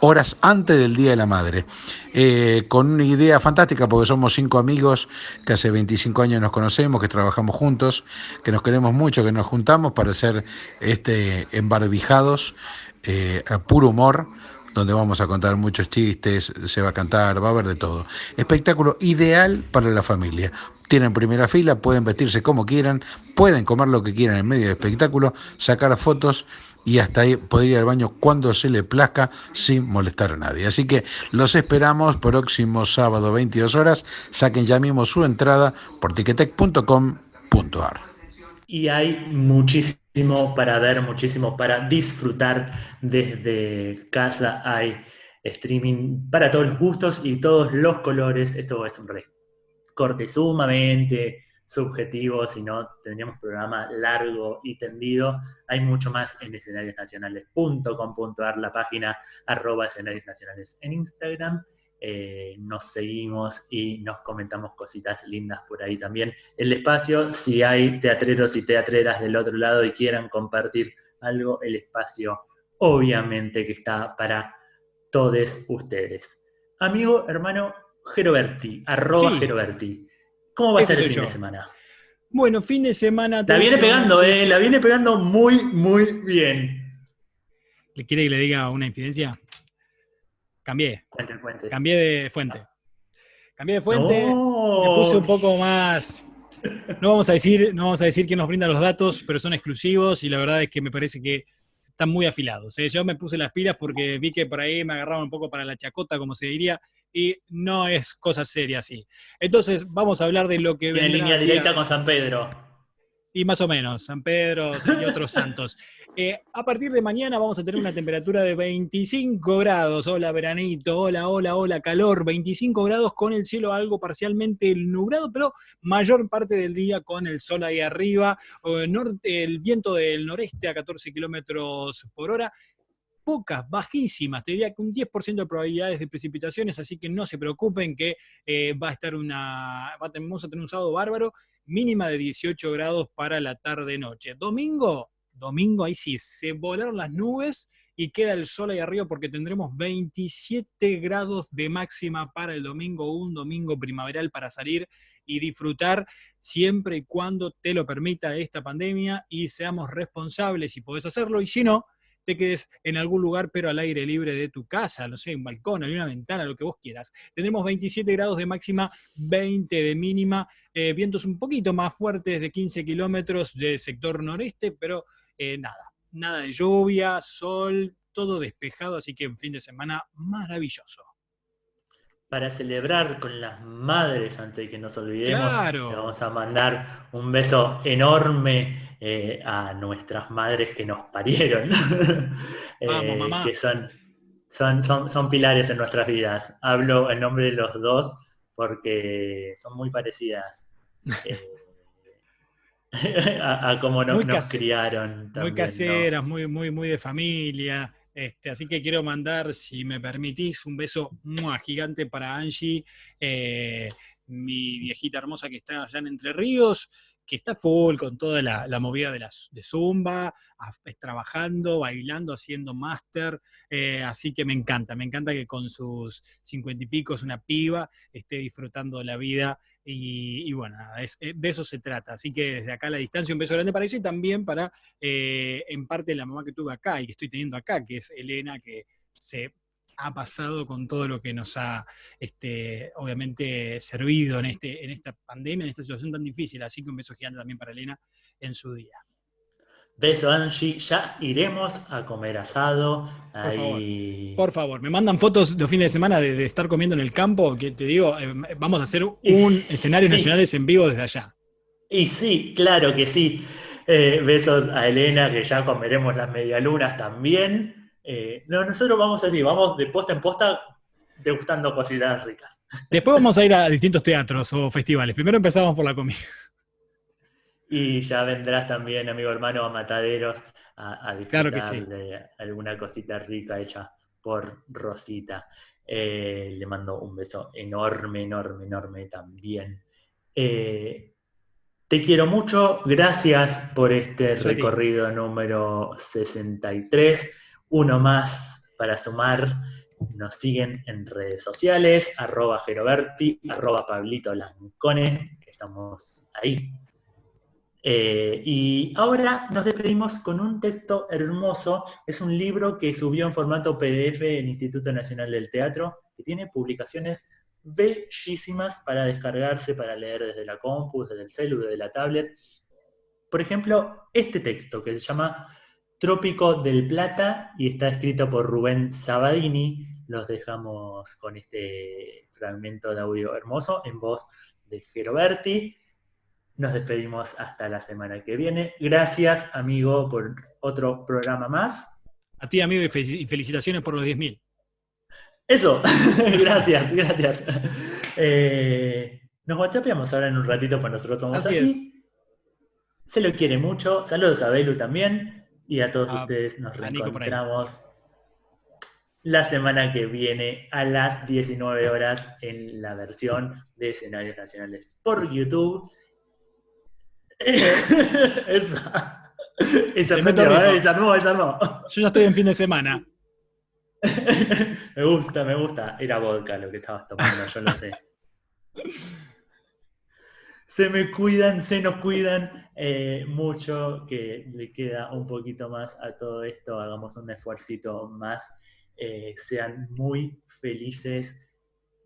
horas antes del Día de la Madre, eh, con una idea fantástica porque somos cinco amigos que hace 25 años nos conocemos, que trabajamos juntos, que nos queremos mucho, que nos juntamos para ser este, embarbijados eh, a puro humor donde vamos a contar muchos chistes, se va a cantar, va a haber de todo. Espectáculo ideal para la familia. Tienen primera fila, pueden vestirse como quieran, pueden comer lo que quieran en medio del espectáculo, sacar fotos y hasta ahí poder ir al baño cuando se le plazca sin molestar a nadie. Así que los esperamos próximo sábado 22 horas. Saquen ya mismo su entrada por tiquetec.com.ar. Y hay muchísimo para ver, muchísimo para disfrutar desde casa. Hay streaming para todos los gustos y todos los colores. Esto es un recorte sumamente subjetivo, si no tendríamos programa largo y tendido. Hay mucho más en escenariosnacionales.com.ar, la página arroba escenarios nacionales en Instagram. Eh, nos seguimos y nos comentamos cositas lindas por ahí también. El espacio, si hay teatreros y teatreras del otro lado y quieran compartir algo, el espacio obviamente que está para todos ustedes. Amigo, hermano, Geroberti, arroba Geroberti. ¿Cómo va a ser el fin de semana? Bueno, fin de semana. La viene pegando, eh, la viene pegando muy, muy bien. ¿Le quiere que le diga una infidencia? Cambié. Cuente, cuente. Cambié de fuente. Cambié de fuente. Me puse un poco más. No vamos a decir, no vamos a decir quién nos brinda los datos, pero son exclusivos y la verdad es que me parece que están muy afilados. ¿eh? Yo me puse las pilas porque vi que por ahí me agarraban un poco para la chacota, como se diría, y no es cosa seria así. Entonces, vamos a hablar de lo que... En línea directa con San Pedro. Y más o menos, San Pedro y otros santos. Eh, a partir de mañana vamos a tener una temperatura de 25 grados. Hola, veranito. Hola, hola, hola, calor. 25 grados con el cielo algo parcialmente nublado, pero mayor parte del día con el sol ahí arriba. El viento del noreste a 14 kilómetros por hora pocas, bajísimas, te diría que un 10% de probabilidades de precipitaciones, así que no se preocupen que eh, va a estar una, vamos a tener un sábado bárbaro, mínima de 18 grados para la tarde-noche. Domingo, domingo ahí sí, se volaron las nubes y queda el sol ahí arriba porque tendremos 27 grados de máxima para el domingo, un domingo primaveral para salir y disfrutar siempre y cuando te lo permita esta pandemia y seamos responsables si podés hacerlo y si no, te quedes en algún lugar, pero al aire libre de tu casa, no sé, un balcón, hay una ventana, lo que vos quieras. Tendremos 27 grados de máxima, 20 de mínima, eh, vientos un poquito más fuertes de 15 kilómetros del sector noreste, pero eh, nada, nada de lluvia, sol, todo despejado, así que un fin de semana maravilloso para celebrar con las madres antes de que nos olvidemos. vamos a mandar un beso enorme eh, a nuestras madres que nos parieron. Eh, que son, son, son, pilares en nuestras vidas. Hablo en nombre de los dos porque son muy parecidas. Eh, a, cómo nos, criaron. muy caseras, muy, muy, muy de familia. Este, así que quiero mandar, si me permitís, un beso gigante para Angie, eh, mi viejita hermosa que está allá en Entre Ríos, que está full con toda la, movida de, de Zumba, trabajando, bailando, haciendo máster, eh, así que me encanta, me encanta que con sus cincuenta y pico es una piba, esté disfrutando de la vida y, bueno, eh, de eso se trata. Así que desde acá a la distancia un beso grande para ella y también para, eh, en parte, la mamá que tuve acá y que estoy teniendo acá, que es Elena, que se ha pasado con todo lo que nos ha, este, obviamente, servido en, este, en esta pandemia, en esta situación tan difícil. Así que un beso gigante también para Elena en su día. Beso, Angie. Ya iremos a comer asado. Por, favor. Por favor, me mandan fotos los fines de semana de, estar comiendo en el campo, que te digo, eh, vamos a hacer un escenario nacionales en vivo desde allá. Y sí, claro que sí. Eh, besos a Elena, que ya comeremos las medialunas también. Eh, no, nosotros vamos así, vamos de posta en posta degustando cositas ricas. Después vamos a ir a distintos teatros o festivales. Primero empezamos por la comida. Y ya vendrás también, amigo hermano, a Mataderos a, disfrutar de alguna cosita rica hecha por Rosita. Eh, le mando un beso enorme, enorme, enorme también. Eh, te quiero mucho, gracias por este recorrido número 63. Uno más para sumar. Nos siguen en redes sociales, arroba Geroberti, arroba Pablito Lancone. Estamos ahí eh, y ahora nos despedimos con un texto hermoso. Es un libro que subió en formato PDF el Instituto Nacional del Teatro, que tiene publicaciones bellísimas para descargarse, para leer desde la compu, desde el celular, desde la tablet. Por ejemplo, este texto que se llama Trópico del Plata y está escrito por Rubén Sabadini. Los dejamos con este fragmento de audio hermoso en voz de Geroberti. Nos despedimos hasta la semana que viene. Gracias, amigo, por otro programa más. A ti, amigo, y felicitaciones por los 10.000. Eso, gracias, gracias. Eh, nos whatsappeamos ahora en un ratito, pues nosotros somos así. Se lo quiere mucho. Saludos a Belu también. Y a todos ustedes nos reencontramos la semana que viene a las 19 horas en la versión de escenarios nacionales por YouTube esa. Esa desarmó, desarmó. Yo ya estoy en fin de semana. me gusta, me gusta. Era vodka lo que estabas tomando, yo lo sé. se me cuidan, se nos cuidan eh, mucho, que le queda un poquito más a todo esto. Hagamos un esfuercito más. Eh, sean muy felices.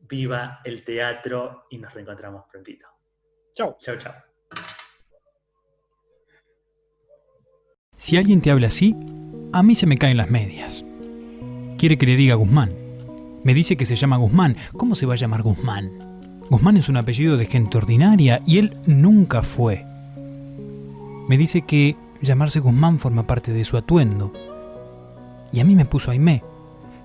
Viva el teatro y nos reencontramos prontito. Chau. Chau, chau. Si alguien te habla así, a mí se me caen las medias. Quiere que le diga Guzmán. Me dice que se llama Guzmán. ¿Cómo se va a llamar Guzmán? Guzmán es un apellido de gente ordinaria y él nunca fue. Me dice que llamarse Guzmán forma parte de su atuendo. Y a mí me puso Aimé,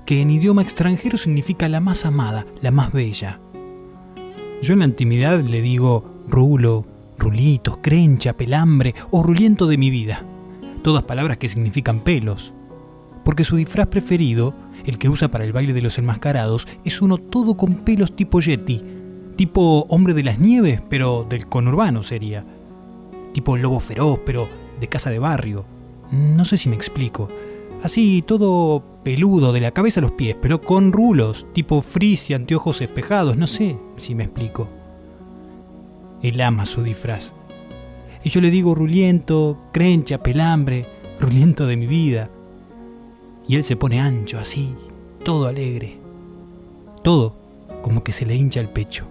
que en idioma extranjero significa la más amada, la más bella. Yo en la intimidad le digo rulo, rulitos, crencha, pelambre o ruliento de mi vida todas palabras que significan pelos, porque su disfraz preferido, el que usa para el baile de los enmascarados, es uno todo con pelos tipo Yeti, tipo hombre de las nieves, pero del conurbano sería, tipo lobo feroz, pero de casa de barrio. No sé si me explico. Así todo peludo de la cabeza a los pies, pero con rulos, tipo frizz y anteojos espejados, no sé si me explico. Él ama su disfraz. Y yo le digo ruliento, crencha, pelambre, ruliento de mi vida. Y él se pone ancho, así, todo alegre. Todo como que se le hincha el pecho.